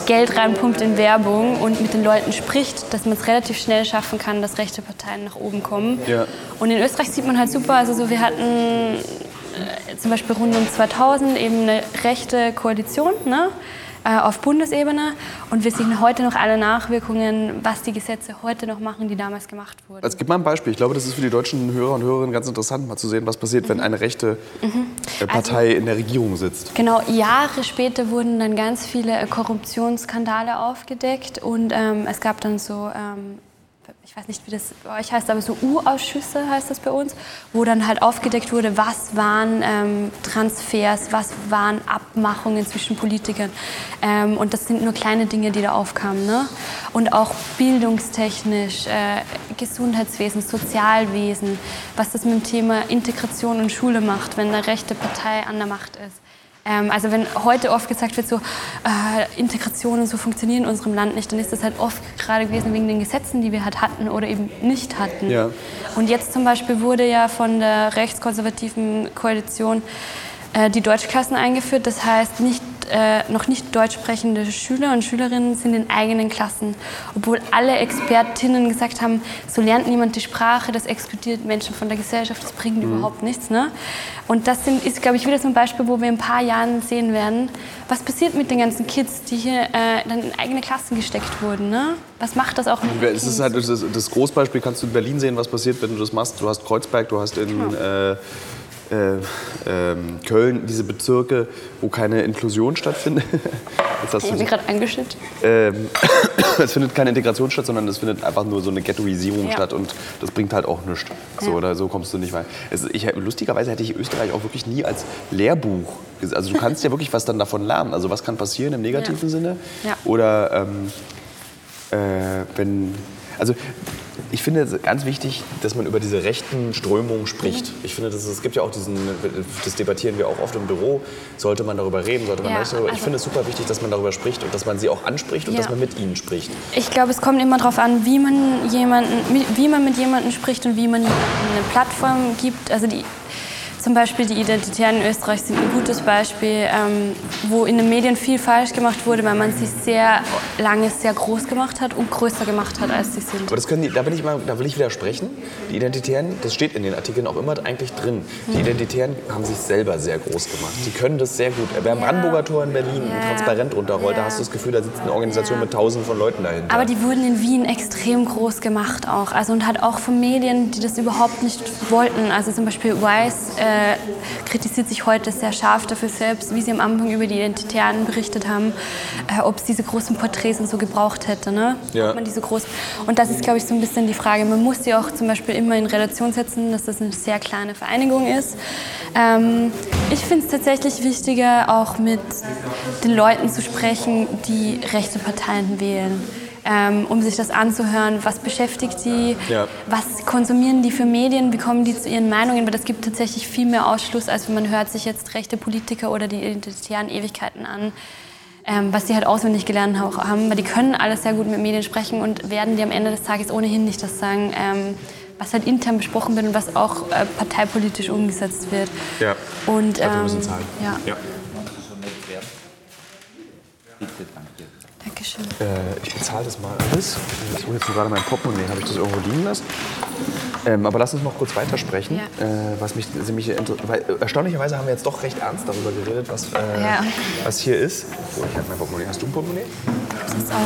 Geld reinpumpt in Werbung und mit den Leuten spricht, dass man es relativ schnell schaffen kann, dass rechte Parteien nach oben kommen. Ja. Und in Österreich sieht man halt super, also so, wir hatten äh, zum Beispiel rund um 2000 eben eine rechte Koalition ne, äh, auf Bundesebene und wir sehen heute noch alle Nachwirkungen, was die Gesetze heute noch machen, die damals gemacht wurden. Also, gib mal ein Beispiel. Ich glaube, das ist für die deutschen Hörer und Hörerinnen ganz interessant, mal zu sehen, was passiert, wenn eine rechte äh, Partei in der Regierung sitzt. Genau, Jahre später wurden dann ganz viele Korruptionsskandale aufgedeckt und ähm, es gab dann so, ähm, ich weiß nicht, wie das bei euch heißt, aber so U-Ausschüsse heißt das bei uns, wo dann halt aufgedeckt wurde, was waren ähm, Transfers, was waren Abmachungen zwischen Politikern. Ähm, und das sind nur kleine Dinge, die da aufkamen. Ne? Und auch bildungstechnisch, äh, Gesundheitswesen, Sozialwesen, was das mit dem Thema Integration und Schule macht, wenn eine rechte Partei an der Macht ist. Ähm, also wenn heute oft gesagt wird, so äh, Integration und so funktionieren in unserem Land nicht, dann ist das halt oft gerade gewesen wegen den Gesetzen, die wir halt hatten oder eben nicht hatten. Ja. Und jetzt zum Beispiel wurde ja von der rechtskonservativen Koalition äh, die Deutschklassen eingeführt. Das heißt nicht äh, noch nicht deutsch sprechende Schüler und Schülerinnen sind in eigenen Klassen. Obwohl alle Expertinnen gesagt haben, so lernt niemand die Sprache, das exkludiert Menschen von der Gesellschaft, das bringt überhaupt nichts. Ne? Und das sind, ist, glaube ich, wieder so ein Beispiel, wo wir in ein paar Jahren sehen werden, was passiert mit den ganzen Kids, die hier äh, dann in eigene Klassen gesteckt wurden. Ne? Was macht das auch mit Es ist halt das, das Großbeispiel, kannst du in Berlin sehen, was passiert, wenn du das machst. Du hast Kreuzberg, du hast in äh, äh, ähm, Köln diese Bezirke, wo keine Inklusion stattfindet. Jetzt hast Ich du mich gerade angeschüttet. ähm, es findet keine Integration statt, sondern es findet einfach nur so eine Ghettoisierung Ja. statt und das bringt halt auch nichts. So Ja. oder so kommst du nicht. Es, ich, lustigerweise hätte ich Österreich auch wirklich nie als Lehrbuch. ges- Also du kannst ja wirklich was dann davon lernen. Also was kann passieren im negativen Ja. Sinne? Oder ähm, äh, wenn also ich finde es ganz wichtig, dass man über diese rechten Strömungen spricht. Ich finde, das, es gibt ja auch diesen, das debattieren wir auch oft im Büro. Sollte man darüber reden, sollte man Ja, nicht darüber. Ich also- finde es super wichtig, dass man darüber spricht und dass man sie auch anspricht und Ja. dass man mit ihnen spricht. Ich glaube, es kommt immer darauf an, wie man, jemanden, wie man mit jemandem spricht und wie man eine Plattform gibt. Also die, zum Beispiel die Identitären in Österreich sind ein gutes Beispiel, ähm, wo in den Medien viel falsch gemacht wurde, weil man sich sehr lange sehr groß gemacht hat und größer gemacht hat, als sie sind. Aber das können die, da, bin ich mal, da will ich widersprechen. Die Identitären, das steht in den Artikeln auch immer eigentlich drin. Die Hm. Identitären haben sich selber sehr groß gemacht. Die können das sehr gut. Wer am Brandenburger Tor in Berlin ein Ja. Transparent runterrollt, da Ja. hast du das Gefühl, da sitzt eine Organisation mit tausenden von Leuten dahinter. Aber die wurden in Wien extrem groß gemacht auch. Also und halt auch von Medien, die das überhaupt nicht wollten. Also zum Beispiel Weiss äh, kritisiert sich heute sehr scharf dafür selbst, wie sie am Anfang über die Identitären berichtet haben, äh, ob es diese großen Porträts und so gebraucht hätte. Ne? Ja. Man die so groß und das ist, glaube ich, so ein bisschen die Frage. Man muss sie auch zum Beispiel immer in Relation setzen, dass das eine sehr kleine Vereinigung ist. Ähm, ich finde es tatsächlich wichtiger, auch mit den Leuten zu sprechen, die rechte Parteien wählen. Ähm, um sich das anzuhören, was beschäftigt die, Ja. was konsumieren die für Medien, wie kommen die zu ihren Meinungen, weil das gibt tatsächlich viel mehr Ausschluss, als wenn man hört sich jetzt rechte Politiker oder die identitären Ewigkeiten an, ähm, was sie halt auswendig gelernt haben, weil die können alles sehr gut mit Medien sprechen und werden dir am Ende des Tages ohnehin nicht das sagen, ähm, was halt intern besprochen wird und was auch äh, parteipolitisch umgesetzt wird. Ja. Und, ähm, müssen zahlen. Ja, Ja. so nett werden. Bitte, danke. Dankeschön. Äh, ich bezahle das mal alles. Ich hole jetzt gerade mein Portemonnaie, habe ich das irgendwo liegen lassen. Ähm, aber lass uns noch kurz weitersprechen. Ja. Äh, was mich ziemlich inter- weil, äh, Erstaunlicherweise haben wir jetzt doch recht ernst darüber geredet, was, äh, Ja. was hier ist. Oh, ich habe mein Portemonnaie. Hast du ein Portemonnaie? Das ist auch.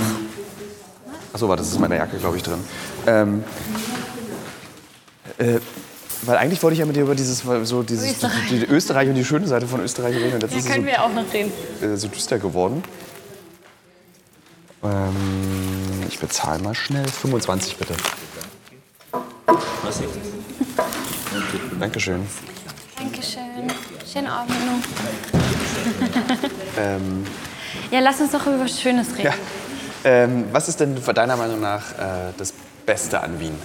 Achso, warte, das ist in meiner Jacke, glaube ich, drin. Ähm, äh, weil eigentlich wollte ich ja mit dir über dieses, so dieses Österreich. Die, die Österreich und die schöne Seite von Österreich reden. Und jetzt Ja, ist können so, wir auch noch reden. äh, so düster geworden. Ähm, ich bezahle mal schnell. 25 bitte. Was ist? Dankeschön. Dankeschön. Schönen Abend noch. Ähm, Ja, lass uns doch über was Schönes reden. ja. ähm, was ist denn deiner Meinung nach äh, das Beste an Wien?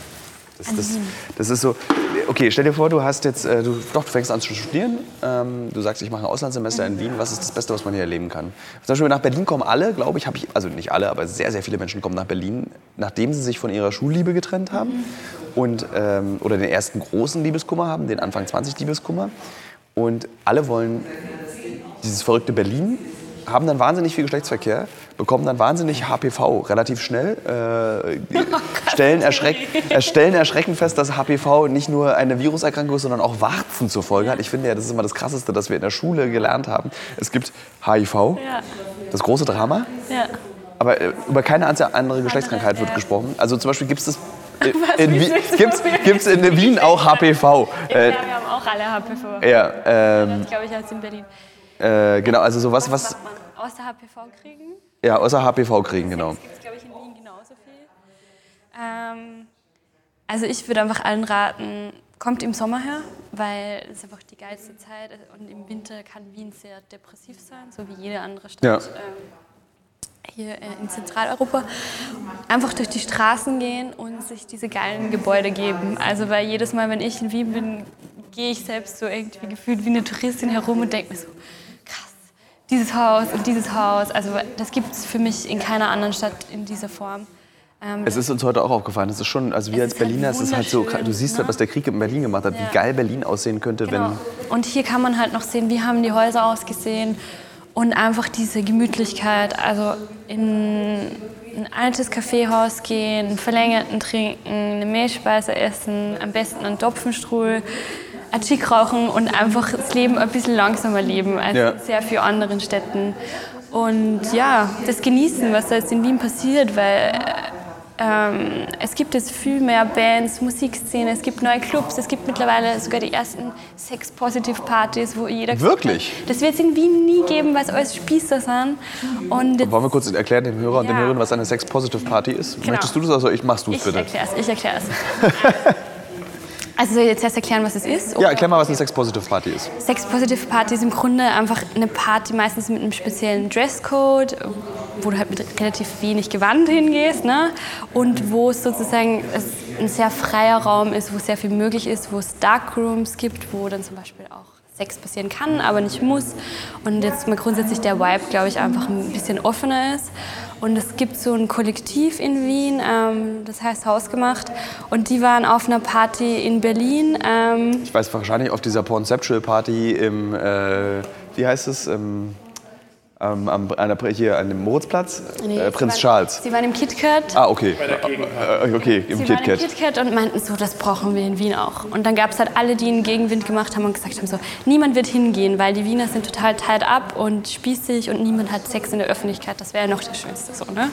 Das, das, das ist so, okay, stell dir vor, du hast jetzt, äh, du, doch, du fängst an zu studieren, ähm, du sagst, ich mache ein Auslandssemester in Wien, was ist das Beste, was man hier erleben kann? Zum Beispiel nach Berlin kommen alle, glaube ich, habe ich, also nicht alle, aber sehr, sehr viele Menschen kommen nach Berlin, nachdem sie sich von ihrer Schulliebe getrennt haben und, ähm, oder den ersten großen Liebeskummer haben, den Anfang 20 Liebeskummer. Und alle wollen dieses verrückte Berlin, haben dann wahnsinnig viel Geschlechtsverkehr, bekommen dann wahnsinnig HPV relativ schnell, äh, stellen, erschreck, äh, stellen erschreckend fest, dass HPV nicht nur eine Viruserkrankung ist, sondern auch Warzen zur Folge hat. Ich finde ja, das ist immer das Krasseste, das wir in der Schule gelernt haben. Es gibt HIV, Ja. das große Drama, ja. aber äh, über keine andere Geschlechtskrankheit wird gesprochen. Also zum Beispiel gibt es das äh, in, du gibt's, gibt's in Wien auch HPV. Äh, ja, wir haben auch alle HPV. ja, ähm, Das glaube ich als in Berlin. Äh, genau, also sowas, was, man außer HPV kriegen? ja, außer HPV kriegen, genau. Das gibt es, glaube ich, in Wien genauso viel. Ähm, also ich würde einfach allen raten, kommt im Sommer her, weil es ist einfach die geilste Zeit und im Winter kann Wien sehr depressiv sein, so wie jede andere Stadt. Ja. Ähm, hier äh, in Zentraleuropa, einfach durch die Straßen gehen und sich diese geilen Gebäude geben. Also weil jedes Mal, wenn ich in Wien bin, gehe ich selbst so irgendwie gefühlt wie eine Touristin herum und denke mir so, dieses Haus und dieses Haus. Also das gibt es für mich in keiner anderen Stadt in dieser Form. Ähm, Es ist uns heute auch aufgefallen. Es ist schon, also wir als ist halt Berliner, es ist halt so, du siehst halt, ne? was der Krieg in Berlin gemacht hat, Ja. wie geil Berlin aussehen könnte, Genau. wenn. Und hier kann man halt noch sehen, wie haben die Häuser ausgesehen und einfach diese Gemütlichkeit. Also in ein altes Kaffeehaus gehen, einen verlängerten trinken, eine Mehlspeise essen, am besten einen Topfenstruhl, Chick rauchen und einfach das Leben ein bisschen langsamer leben als Ja. in sehr vielen anderen Städten. Und ja, das genießen, was da jetzt in Wien passiert, weil ähm, es gibt jetzt viel mehr Bands, Musikszene, es gibt neue Clubs, es gibt mittlerweile sogar die ersten Sex-Positive-Partys, wo jeder... Wirklich? hat, Das wird es in Wien nie geben, weil es alles Spießer sind. Und Wollen wir kurz erklären dem Hörer und den Ja. Hörern, was eine Sex-Positive-Party ist? Genau. Möchtest du das? Also ich mach's du ich bitte. erkläre es, ich erkläre es. Also soll ich jetzt erst erklären, was es ist? Ja, erklär mal, was eine Sex-Positive-Party ist. Sex-Positive Party ist im Grunde einfach eine Party, meistens mit einem speziellen Dresscode, wo du halt mit relativ wenig Gewand hingehst. Ne? Und wo es sozusagen ein sehr freier Raum ist, wo sehr viel möglich ist, wo es Darkrooms gibt, wo dann zum Beispiel auch Sex passieren kann, aber nicht muss. Und jetzt mal grundsätzlich der Vibe, glaube ich, einfach ein bisschen offener ist. Und es gibt so ein Kollektiv in Wien, ähm, das heißt Hausgemacht. Und die waren auf einer Party in Berlin. Ähm, Ich weiß wahrscheinlich auf dieser Pornceptual-Party im, äh, wie heißt es, ähm, am, an der, hier an dem Moritzplatz, Nee, äh, Prinz waren- Charles. Sie waren im KitKat. Ah, okay. Äh, okay, im Sie waren im KitKat. KitKat und meinten so, das brauchen wir in Wien auch. Und dann gab es halt alle, die einen Gegenwind gemacht haben und gesagt haben so, niemand wird hingehen, weil die Wiener sind total tied up und spießig und niemand hat Sex in der Öffentlichkeit. Das wäre ja noch das Schönste so, ne?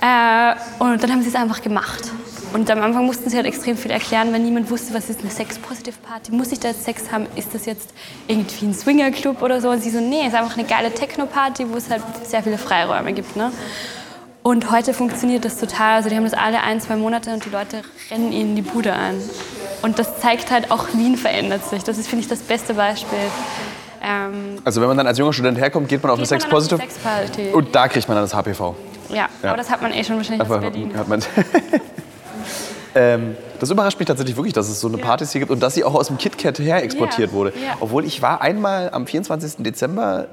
Äh, und dann haben sie es einfach gemacht. Und am Anfang mussten sie halt extrem viel erklären, weil niemand wusste, was ist eine Sex-Positive-Party. Muss ich da jetzt Sex haben? Ist das jetzt irgendwie ein Swinger-Club oder so? Und sie so, nee, es ist einfach eine geile Techno-Party, wo es halt sehr viele Freiräume gibt, ne? Und heute funktioniert das total. Also die haben das alle ein, zwei Monate und die Leute rennen ihnen die Bude an. Und das zeigt halt auch, Wien verändert sich. Das ist, finde ich, das beste Beispiel. Ähm, Also wenn man dann als junger Student herkommt, geht man auf eine geht auf Sex-Positive eine Sexparty. und da kriegt man dann das HPV. ja, Ja. aber das hat man eh schon wahrscheinlich in Berlin. hat man ähm, das überrascht mich tatsächlich wirklich, dass es so eine Partys hier gibt und dass sie auch aus dem KitKat her exportiert Ja, wurde. ja. Obwohl ich war einmal am 24. Dezember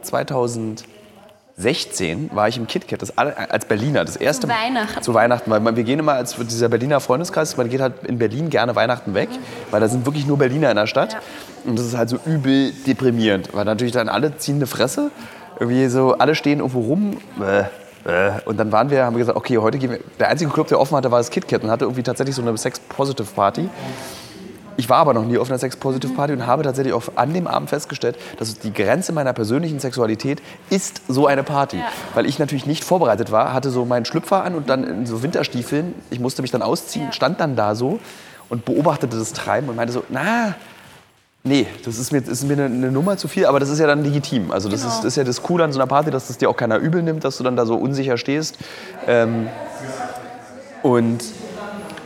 2016 war ich im KitKat, das als Berliner, das erste Zu Weihnachten. Zu Weihnachten, weil man- wir gehen immer als dieser Berliner Freundeskreis, man geht halt in Berlin gerne Weihnachten weg, weil da sind wirklich nur Berliner in der Stadt Ja. und das ist halt so übel deprimierend, weil natürlich dann alle ziehen eine Fresse, irgendwie so alle stehen irgendwo rum. Äh. Und dann waren wir, haben wir gesagt, okay, heute gehen wir. Der einzige Club, der offen hatte, war das KitKat und hatte irgendwie tatsächlich so eine Sex-Positive-Party. Ich war aber noch nie auf einer Sex-Positive-Party und habe tatsächlich auch an dem Abend festgestellt, dass die Grenze meiner persönlichen Sexualität ist so eine Party. Ja. Weil ich natürlich nicht vorbereitet war, hatte so meinen Schlüpfer an und dann in so Winterstiefeln. Ich musste mich dann ausziehen, Ja. stand dann da so und beobachtete das Treiben und meinte so, na, nee, das ist mir, das ist mir eine, eine Nummer zu viel, aber das ist ja dann legitim. Also das, Genau. ist, das ist ja das Coole an so einer Party, dass das dir auch keiner übel nimmt, dass du dann da so unsicher stehst. Ähm, und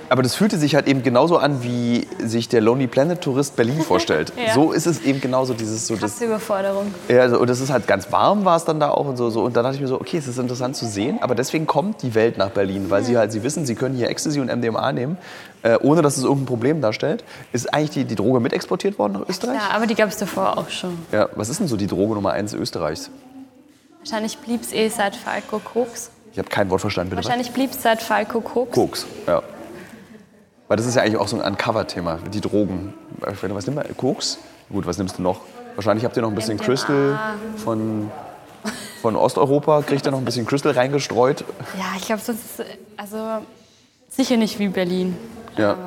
aber das fühlte sich halt eben genauso an, wie sich der Lonely Planet Tourist Berlin vorstellt. Ja. So ist es eben genauso dieses so das, Überforderung. ja, also, und das ist halt ganz warm war es dann da auch und so, so. Und dann dachte ich mir so, okay, es ist interessant zu sehen, aber deswegen kommt die Welt nach Berlin, weil sie halt, sie wissen, sie können hier Ecstasy und MDMA nehmen, äh, ohne dass es irgendein Problem darstellt. Ist eigentlich die, die Droge mit exportiert worden nach Österreich? Ja, aber die gab es davor auch schon. Ja, was ist denn so die Droge Nummer eins Österreichs? Wahrscheinlich blieb es eh seit Falco Koks. Ich habe kein Wort verstanden, bitte. Wahrscheinlich blieb es seit Falco Koks. Koks, ja. Weil das ist ja eigentlich auch so ein Uncover-Thema, die Drogen. Was nimm mal? Koks? Gut, was nimmst du noch? Wahrscheinlich habt ihr noch ein bisschen MDMA. Crystal von, von Osteuropa. Kriegt ihr noch ein bisschen Crystal reingestreut? Ja, ich glaube, sonst ist, also sicher nicht wie Berlin. Ja.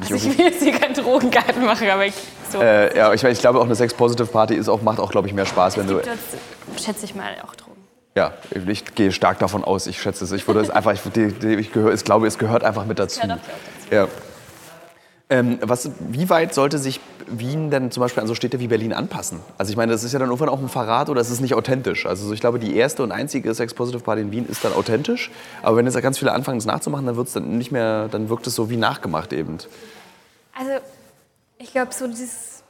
Also ich will jetzt hier keinen Drogengarten machen, aber ich, so. Äh, ja, ich, mein, ich glaube auch eine Sex-Positive-Party ist auch, macht auch, glaube ich, mehr Spaß, wenn du. das schätze ich mal auch Drogen. Ja, ich gehe stark davon aus. Ich schätze es. Ich würde es einfach. Ich, die, ich, gehör, ich glaube, es gehört einfach mit dazu. gehört auch Ja. Ähm, was, wie weit sollte sich Wien denn zum Beispiel an so Städte wie Berlin anpassen? Also ich meine, das ist ja dann irgendwann auch ein Verrat oder es ist nicht authentisch. Also so, ich glaube, die erste und einzige Sex-Positive-Party in Wien ist dann authentisch. Aber wenn jetzt ganz viele anfangen, es nachzumachen, dann wird's dann nicht mehr, dann wirkt es so wie nachgemacht eben. Also ich glaube, so dieses,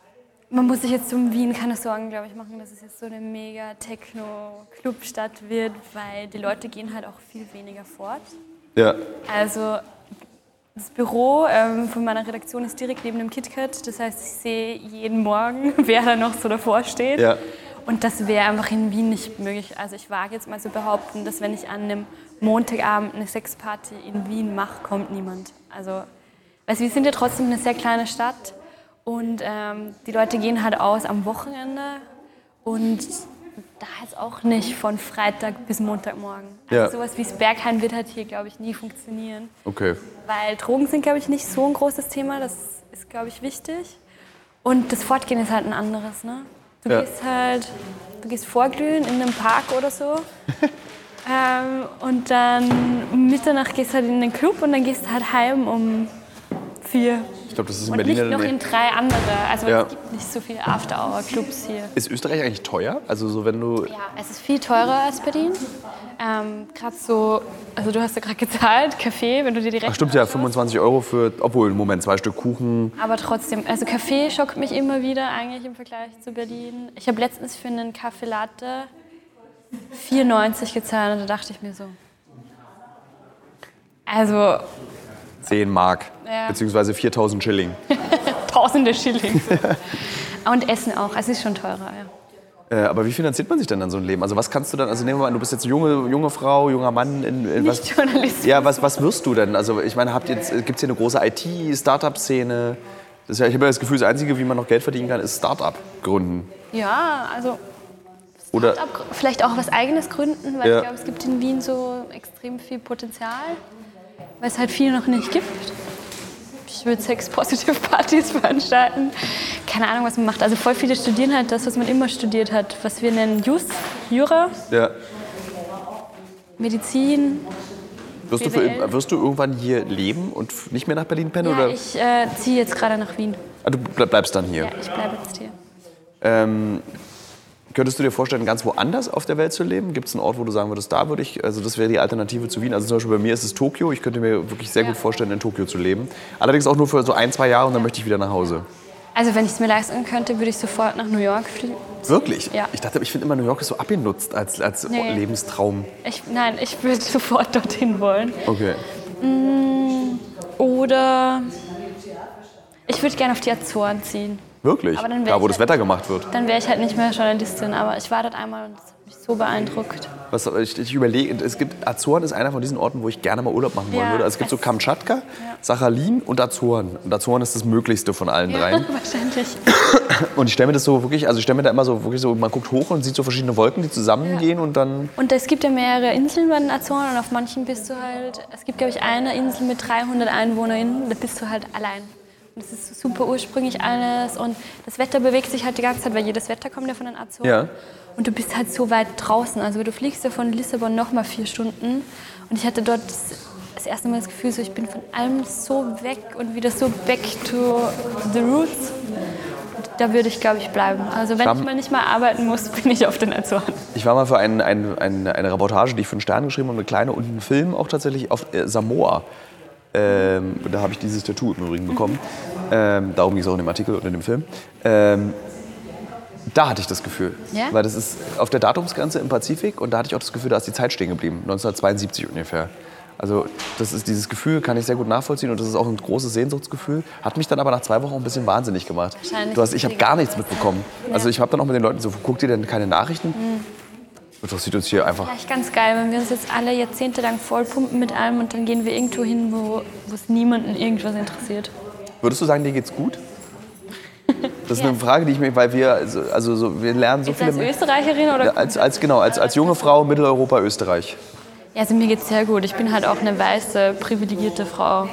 man muss sich jetzt um Wien keine Sorgen, glaube ich, machen, dass es jetzt so eine mega Techno-Clubstadt wird, weil die Leute gehen halt auch viel weniger fort. Ja. Also das Büro ähm, von meiner Redaktion ist direkt neben dem KitKat. Das heißt, ich sehe jeden Morgen, wer da noch so davor steht. Ja. Und das wäre einfach in Wien nicht möglich. Also ich wage jetzt mal so behaupten, dass wenn ich an einem Montagabend eine Sexparty in Wien mache, kommt niemand. Also, also wir sind ja trotzdem eine sehr kleine Stadt und ähm, die Leute gehen halt aus am Wochenende Und da ist auch nicht von Freitag bis Montagmorgen. Also Ja. sowas wie das Berghain wird halt hier, glaube ich, nie funktionieren. Okay. Weil Drogen sind, glaube ich, nicht so ein großes Thema. Das ist, glaube ich, wichtig. Und das Fortgehen ist halt ein anderes, ne? Du Ja. gehst halt, du gehst vorglühen in einem Park oder so. ähm, und dann um Mitternacht gehst du halt in den Club und dann gehst du halt heim um vier. Ich glaube, das ist in Und Berlin. nicht noch in drei andere. Also Ja. es gibt nicht so viele After-Hour-Clubs hier. Ist Österreich eigentlich teuer? Also so wenn du. Ja, es ist viel teurer als Berlin. Ähm, gerade so, also du hast ja gerade gezahlt, Kaffee, wenn du dir direkt Ach stimmt ja, 25 Euro für, obwohl, Moment, zwei Stück Kuchen. Aber trotzdem, also Kaffee schockt mich immer wieder eigentlich im Vergleich zu Berlin. Ich habe letztens für einen Kaffee Latte 4,90 gezahlt und da dachte ich mir so. Also 10 Mark. Ja. Beziehungsweise 4000 Schilling. tausende Schilling. und Essen auch, es ist schon teurer, ja. Äh, aber wie finanziert man sich denn dann so ein Leben? Also was kannst du dann, also nehmen wir mal an, du bist jetzt eine junge, junge Frau, junger Mann. In, in was, Nicht Journalistin. ja, was, was wirst du denn? Also ich meine, gibt es hier eine große IT-Startup-Szene? Das ist ja, ich habe ja das Gefühl, das Einzige, wie man noch Geld verdienen kann, ist Startup gründen. Ja, also Oder, Start-up, vielleicht auch was eigenes gründen, weil Ja. ich glaube, es gibt in Wien so extrem viel Potenzial, weil es halt viel noch nicht gibt. Ich würde Sex-Positive-Partys veranstalten. Keine Ahnung, was man macht. Also voll viele studieren halt das, was man immer studiert hat, was wir nennen Jus, Jura, ja. Medizin. wirst, du für, wirst du irgendwann hier leben und nicht mehr nach Berlin pennen? Ja, oder? ich äh, ziehe jetzt gerade nach Wien. Ah, du ble- bleibst dann hier. Ja, ich bleibe jetzt hier. Ähm, könntest du dir vorstellen, ganz woanders auf der Welt zu leben? Gibt es einen Ort, wo du sagen würdest, da würde ich, also das wäre die Alternative zu Wien. Also zum Beispiel bei mir ist es Tokio. Ich könnte mir wirklich sehr gut vorstellen, in Tokio zu leben. Allerdings auch nur für so ein, zwei Jahre und dann möchte ich wieder nach Hause. Also wenn ich es mir leisten könnte, würde ich sofort nach New York fliegen. Wirklich? Ja. Ich dachte, ich finde immer New York ist so abgenutzt als, als Nee. Lebenstraum. Ich, nein, ich würde sofort dorthin wollen. Okay. Oder ich würde gerne auf die Azoren ziehen. Wirklich? Da, wo das halt- Wetter gemacht wird. Dann wäre ich halt nicht mehr Journalistin, aber ich war dort einmal und das hat mich so beeindruckt. Was, ich, ich überlege, es gibt, Azoren ist einer von diesen Orten, wo ich gerne mal Urlaub machen wollen Ja, würde. Also es gibt so Kamtschatka, Sachalin und Azoren. Und Azoren ist das Möglichste von allen dreien. wahrscheinlich. Und ich stelle mir das so wirklich, also ich stelle mir da immer so wirklich so, man guckt hoch und sieht so verschiedene Wolken, die zusammengehen und dann. Und es gibt ja mehrere Inseln bei den Azoren und auf manchen bist du halt, es gibt glaube ich eine Insel mit 300 EinwohnerInnen, da bist du halt allein. Das ist super ursprünglich alles und das Wetter bewegt sich halt die ganze Zeit, weil jedes Wetter kommt ja von den Azoren. Ja. Und du bist halt so weit draußen, also du fliegst ja von Lissabon noch mal vier Stunden und ich hatte dort das, erste Mal das Gefühl, so, ich bin von allem so weg und wieder so back to the roots. Und da würde ich, glaube ich, bleiben. Also wenn Scham- ich mal nicht mal arbeiten muss, bin ich auf den Azoren. Ich war mal für ein, ein, ein, eine Reportage, die ich für einen Stern geschrieben habe, eine kleine und einen Film auch tatsächlich auf äh, Samoa. Ähm, da habe ich dieses Tattoo im Übrigen bekommen. Ähm, darum ging es auch in dem Artikel und in dem Film. Ähm, da hatte ich das Gefühl. Ja? Weil das ist auf der Datumsgrenze im Pazifik und da hatte ich auch das Gefühl, da ist die Zeit stehen geblieben. 1972 ungefähr. Also das ist dieses Gefühl, kann ich sehr gut nachvollziehen und das ist auch ein großes Sehnsuchtsgefühl. Hat mich dann aber nach zwei Wochen auch ein bisschen wahnsinnig gemacht. Du hast, ich habe gar nichts mitbekommen. Also ich habe dann auch mit den Leuten so, guckt ihr denn keine Nachrichten? Mhm. Interessiert uns hier einfach. Vielleicht ganz geil, wenn wir uns jetzt alle jahrzehntelang vollpumpen mit allem und dann gehen wir irgendwo hin, wo es niemanden irgendwas interessiert. Würdest du sagen, dir geht's gut? Das ist Ja. eine Frage, die ich mir, weil wir, also, also so, wir lernen so Jetzt viele. als Österreicherin oder? Als, als, genau, als, als junge Frau Mitteleuropa, Österreich. Ja, also mir geht's sehr gut. Ich bin halt auch eine weiße, privilegierte Frau,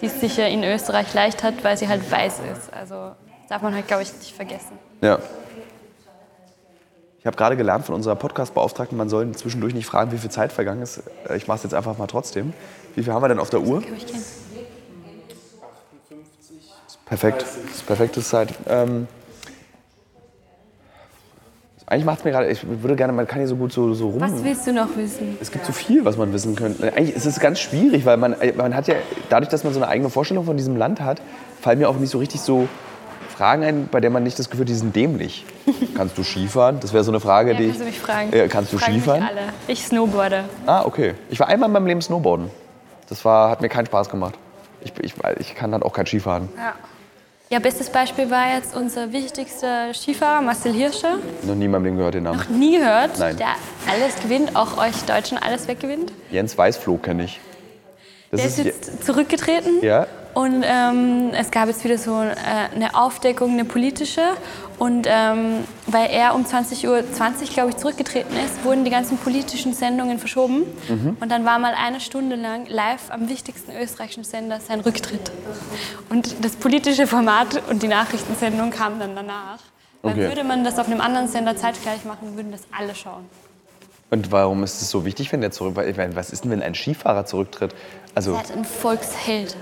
die es sicher in Österreich leicht hat, weil sie halt weiß ist. Also das darf man halt, glaube ich, nicht vergessen. Ja. Ich habe gerade gelernt von unserer Podcast-Beauftragten, man soll zwischendurch nicht fragen, wie viel Zeit vergangen ist. Äh, Ich mache es jetzt einfach mal trotzdem. Wie viel haben wir denn auf der Uhr? Perfekt. Das ist perfekte Zeit. Ähm, eigentlich macht es mir gerade, ich würde gerne, man kann hier so gut so, so rum. Was willst du noch wissen? Es gibt so viel, was man wissen könnte. Eigentlich ist es ganz schwierig, weil man, man hat ja, dadurch, dass man so eine eigene Vorstellung von diesem Land hat, fallen mir auch nicht so richtig so Fragen ein, bei der man nicht das Gefühl hat, die sind dämlich. kannst du Skifahren? Das wäre so eine Frage, Ja, die kannst du mich fragen. Ja, kannst du mich Skifahren? alle. Ich snowboarde. Ah, okay. Ich war einmal in meinem Leben Snowboarden. Das war, hat mir keinen Spaß gemacht. Ich, ich, ich kann dann auch kein Skifahren. Ja. Ja, bestes Beispiel war jetzt unser wichtigster Skifahrer, Marcel Hirscher. Noch nie in meinem Leben gehört den Namen. Nie gehört, Nein. der alles gewinnt, auch euch Deutschen alles weggewinnt. Jens Weißflog kenne ich. Das Der ist je- jetzt zurückgetreten ja, Und ähm, es gab jetzt wieder so äh, eine Aufdeckung, eine politische. Und ähm, weil er um 20.20 Uhr, 20, glaube ich, zurückgetreten ist, wurden die ganzen politischen Sendungen verschoben. Und dann war mal eine Stunde lang live am wichtigsten österreichischen Sender sein Rücktritt. Und das politische Format und die Nachrichtensendung kamen dann danach. Weil Okay. würde man das auf einem anderen Sender zeitgleich machen, würden das alle schauen. Und warum ist es so wichtig, wenn der zurück... weil, was ist denn, wenn ein Skifahrer zurücktritt? Also, Er hat ein Volksheld.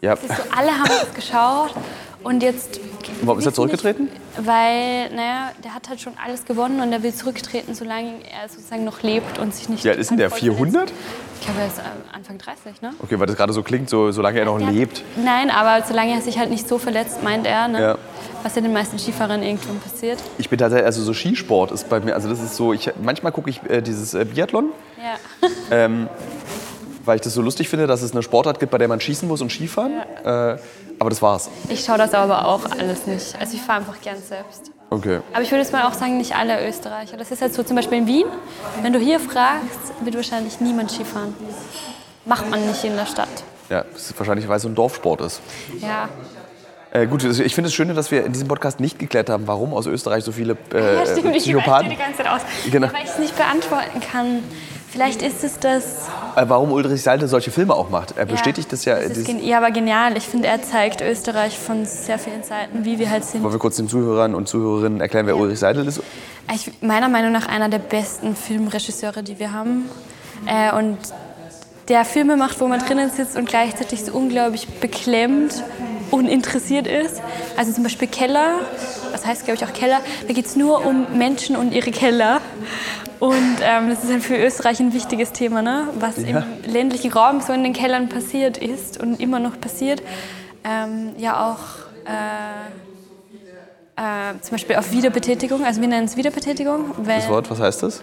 Ja, so, alle haben das geschaut und jetzt. Warum ist er zurückgetreten? Nicht, weil, naja, der hat halt schon alles gewonnen und er will zurücktreten, solange er sozusagen noch lebt und sich nicht. alt ist denn der? voll 400? Ich glaube, er ist äh, Anfang 30, ne? Okay, weil das gerade so klingt, so, solange er noch hat- lebt. Nein, aber solange er sich halt nicht so verletzt, meint er, ne? Ja. Was ja den meisten Skifahrern irgendwann passiert. Ich bin tatsächlich, also so Skisport ist bei mir, also das ist so, ich, manchmal gucke ich äh, dieses äh, Biathlon, Ja. Weil ich das so lustig finde, dass es eine Sportart gibt, bei der man schießen muss und Skifahren. Äh, aber das war's. Ich schaue das aber auch alles nicht. Also ich fahre einfach gern selbst. Okay. Aber ich würde jetzt mal auch sagen, nicht alle Österreicher. Das ist jetzt so zum Beispiel in Wien. Wenn du hier fragst, wird wahrscheinlich niemand Skifahren. Macht man nicht in der Stadt. Ja, das ist wahrscheinlich, weil es so ein Dorfsport ist. Ja, Äh, gut, also ich finde es schön, dass wir in diesem Podcast nicht geklärt haben, warum aus Österreich so viele äh, ja stimmt. Ich Psychopathen. die ganze Zeit aus. Genau. Ja, weil ich es nicht beantworten kann. Vielleicht ist es das. Äh, warum Ulrich Seidel solche Filme auch macht. Er bestätigt das ja. Das ist ja, aber genial. Ich finde, er zeigt Österreich von sehr vielen Seiten, wie wir halt sind. Wollen wir kurz den Zuhörern und Zuhörerinnen erklären, wer Ulrich Seidel ist? Ich, meiner Meinung nach einer der besten Filmregisseure, die wir haben. Äh, und der Filme macht, wo man drinnen sitzt und gleichzeitig so unglaublich beklemmt und interessiert ist. Also zum Beispiel Keller, das heißt glaube ich auch Keller, da geht es nur um Menschen und ihre Keller. Und ähm, das ist halt für Österreich ein wichtiges Thema, ne? was Ja. im ländlichen Raum so in den Kellern passiert ist und immer noch passiert. Ähm, ja auch äh, äh, zum Beispiel auf Wiederbetätigung, also wir nennen es Wiederbetätigung. Wenn, Das Wort, was heißt das?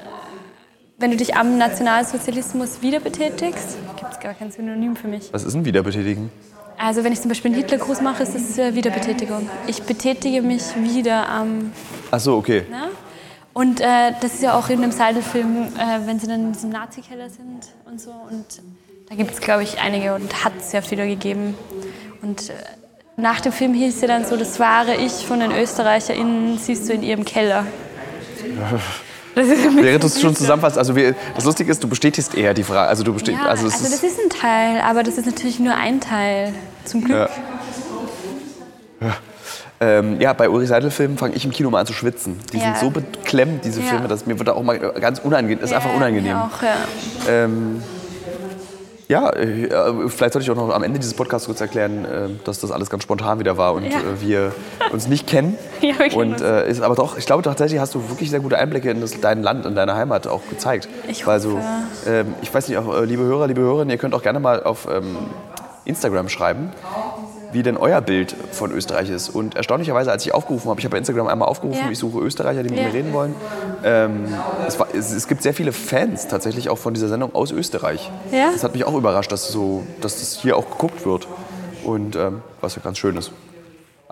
wenn du dich am Nationalsozialismus wiederbetätigst, gibt es gar kein Synonym für mich. Was ist ein Wiederbetätigen? Also wenn ich zum Beispiel einen Hitlergruß mache, ist es äh, Wiederbetätigung. Ich betätige mich wieder am... Ach so, okay. Ne? Und äh, das ist ja auch in dem Seidel-Film, äh, wenn sie dann in diesem Nazi-Keller sind und so. Und da gibt es, glaube ich, einige und hat es sehr viele gegeben. Und äh, nach dem Film hieß ja dann so, das wahre Ich von den ÖsterreicherInnen siehst du in ihrem Keller. Während du es schon zusammenfasst, also wir, das Lustige ist, du bestätigst eher die Frage. Also du Ja, bestätigst, also, also es das ist, ein Teil, aber das ist natürlich nur ein Teil. Zum Glück. Ja. ähm, ja, bei Ulrich Seidel-Filmen fange ich im Kino mal an zu schwitzen. Die Ja. sind so beklemmt, diese Ja. Filme, dass mir wird da auch mal ganz unangenehm. Das ist einfach unangenehm. Ja, auch, ja. Ähm, ja, äh, vielleicht sollte ich auch noch am Ende dieses Podcasts kurz erklären, äh, dass das alles ganz spontan wieder war und Ja. äh, wir uns nicht kennen. Ja, wir kennen und äh, ist aber doch, ich glaube tatsächlich hast du wirklich sehr gute Einblicke in das, dein Land, in deine Heimat auch gezeigt. Ich hoffe. ähm, ich weiß nicht, auch, liebe Hörer, liebe Hörerinnen, ihr könnt auch gerne mal auf ähm, Instagram schreiben, wie denn euer Bild von Österreich ist. Und erstaunlicherweise, als ich aufgerufen habe, ich habe bei Instagram einmal aufgerufen, Ja. ich suche Österreicher, die mit Ja. mir reden wollen. Ähm, es, war, es, es gibt sehr viele Fans tatsächlich auch von dieser Sendung aus Österreich. Ja? Das hat mich auch überrascht, dass, so, dass das hier auch geguckt wird. Und ähm, was ja ganz schön ist.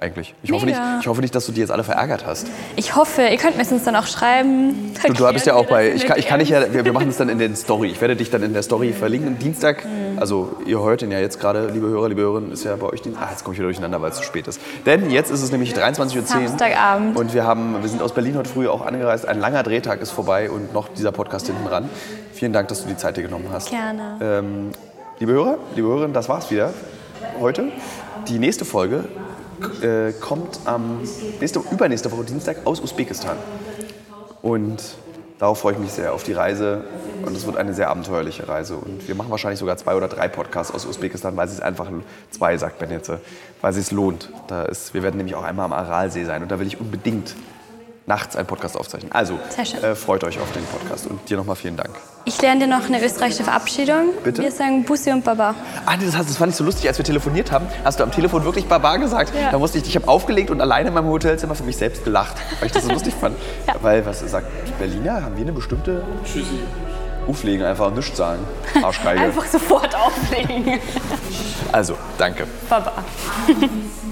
Eigentlich. Ich hoffe, nicht, ich hoffe nicht, dass du die jetzt alle verärgert hast. Ich hoffe, ihr könnt mir sonst dann auch schreiben. Du, du bist ja auch bei. Ich kann, ich kann dich ja. Wir, wir machen das dann in der Story. Ich werde dich dann in der Story verlinken. Dienstag, also ihr hört ihn ja jetzt gerade, liebe Hörer, liebe Hörerinnen, ist ja bei euch Dienstag. Ah, jetzt komme ich wieder durcheinander, weil es zu spät ist. Denn jetzt ist es nämlich 23.10 Uhr. Samstagabend. Und wir, haben, wir sind aus Berlin heute früh auch angereist. Ein langer Drehtag ist vorbei und noch dieser Podcast hinten ran. Vielen Dank, dass du die Zeit dir genommen hast. Gerne. Ähm, liebe Hörer, liebe Hörerinnen, das war's wieder heute. Die nächste Folge äh, kommt am nächste, übernächste Woche Dienstag aus Usbekistan. Und darauf freue ich mich sehr, auf die Reise. Und es wird eine sehr abenteuerliche Reise. Und wir machen wahrscheinlich sogar zwei oder drei Podcasts aus Usbekistan, weil es einfach zwei, sagt Ben jetzt, weil es lohnt. Da ist, wir werden nämlich auch einmal am Aralsee sein. Und da will ich unbedingt nachts einen Podcast aufzeichnen. Also Sehr schön. äh, freut euch auf den Podcast. Und dir nochmal vielen Dank. Ich lerne dir noch eine österreichische Verabschiedung. Bitte? Wir sagen Bussi und Baba. Ah, nee, das, das fand ich so lustig, als wir telefoniert haben. Hast du am Telefon wirklich Baba gesagt? Ja. Da musste ich, ich habe aufgelegt und alleine in meinem Hotelzimmer für mich selbst gelacht, weil ich das so lustig fand. Ja. Weil, was sagt Berliner? Haben wir eine bestimmte. Tschüssi. Auflegen, einfach nichts sagen. Arschgeige. Einfach sofort auflegen. Also, danke. Baba.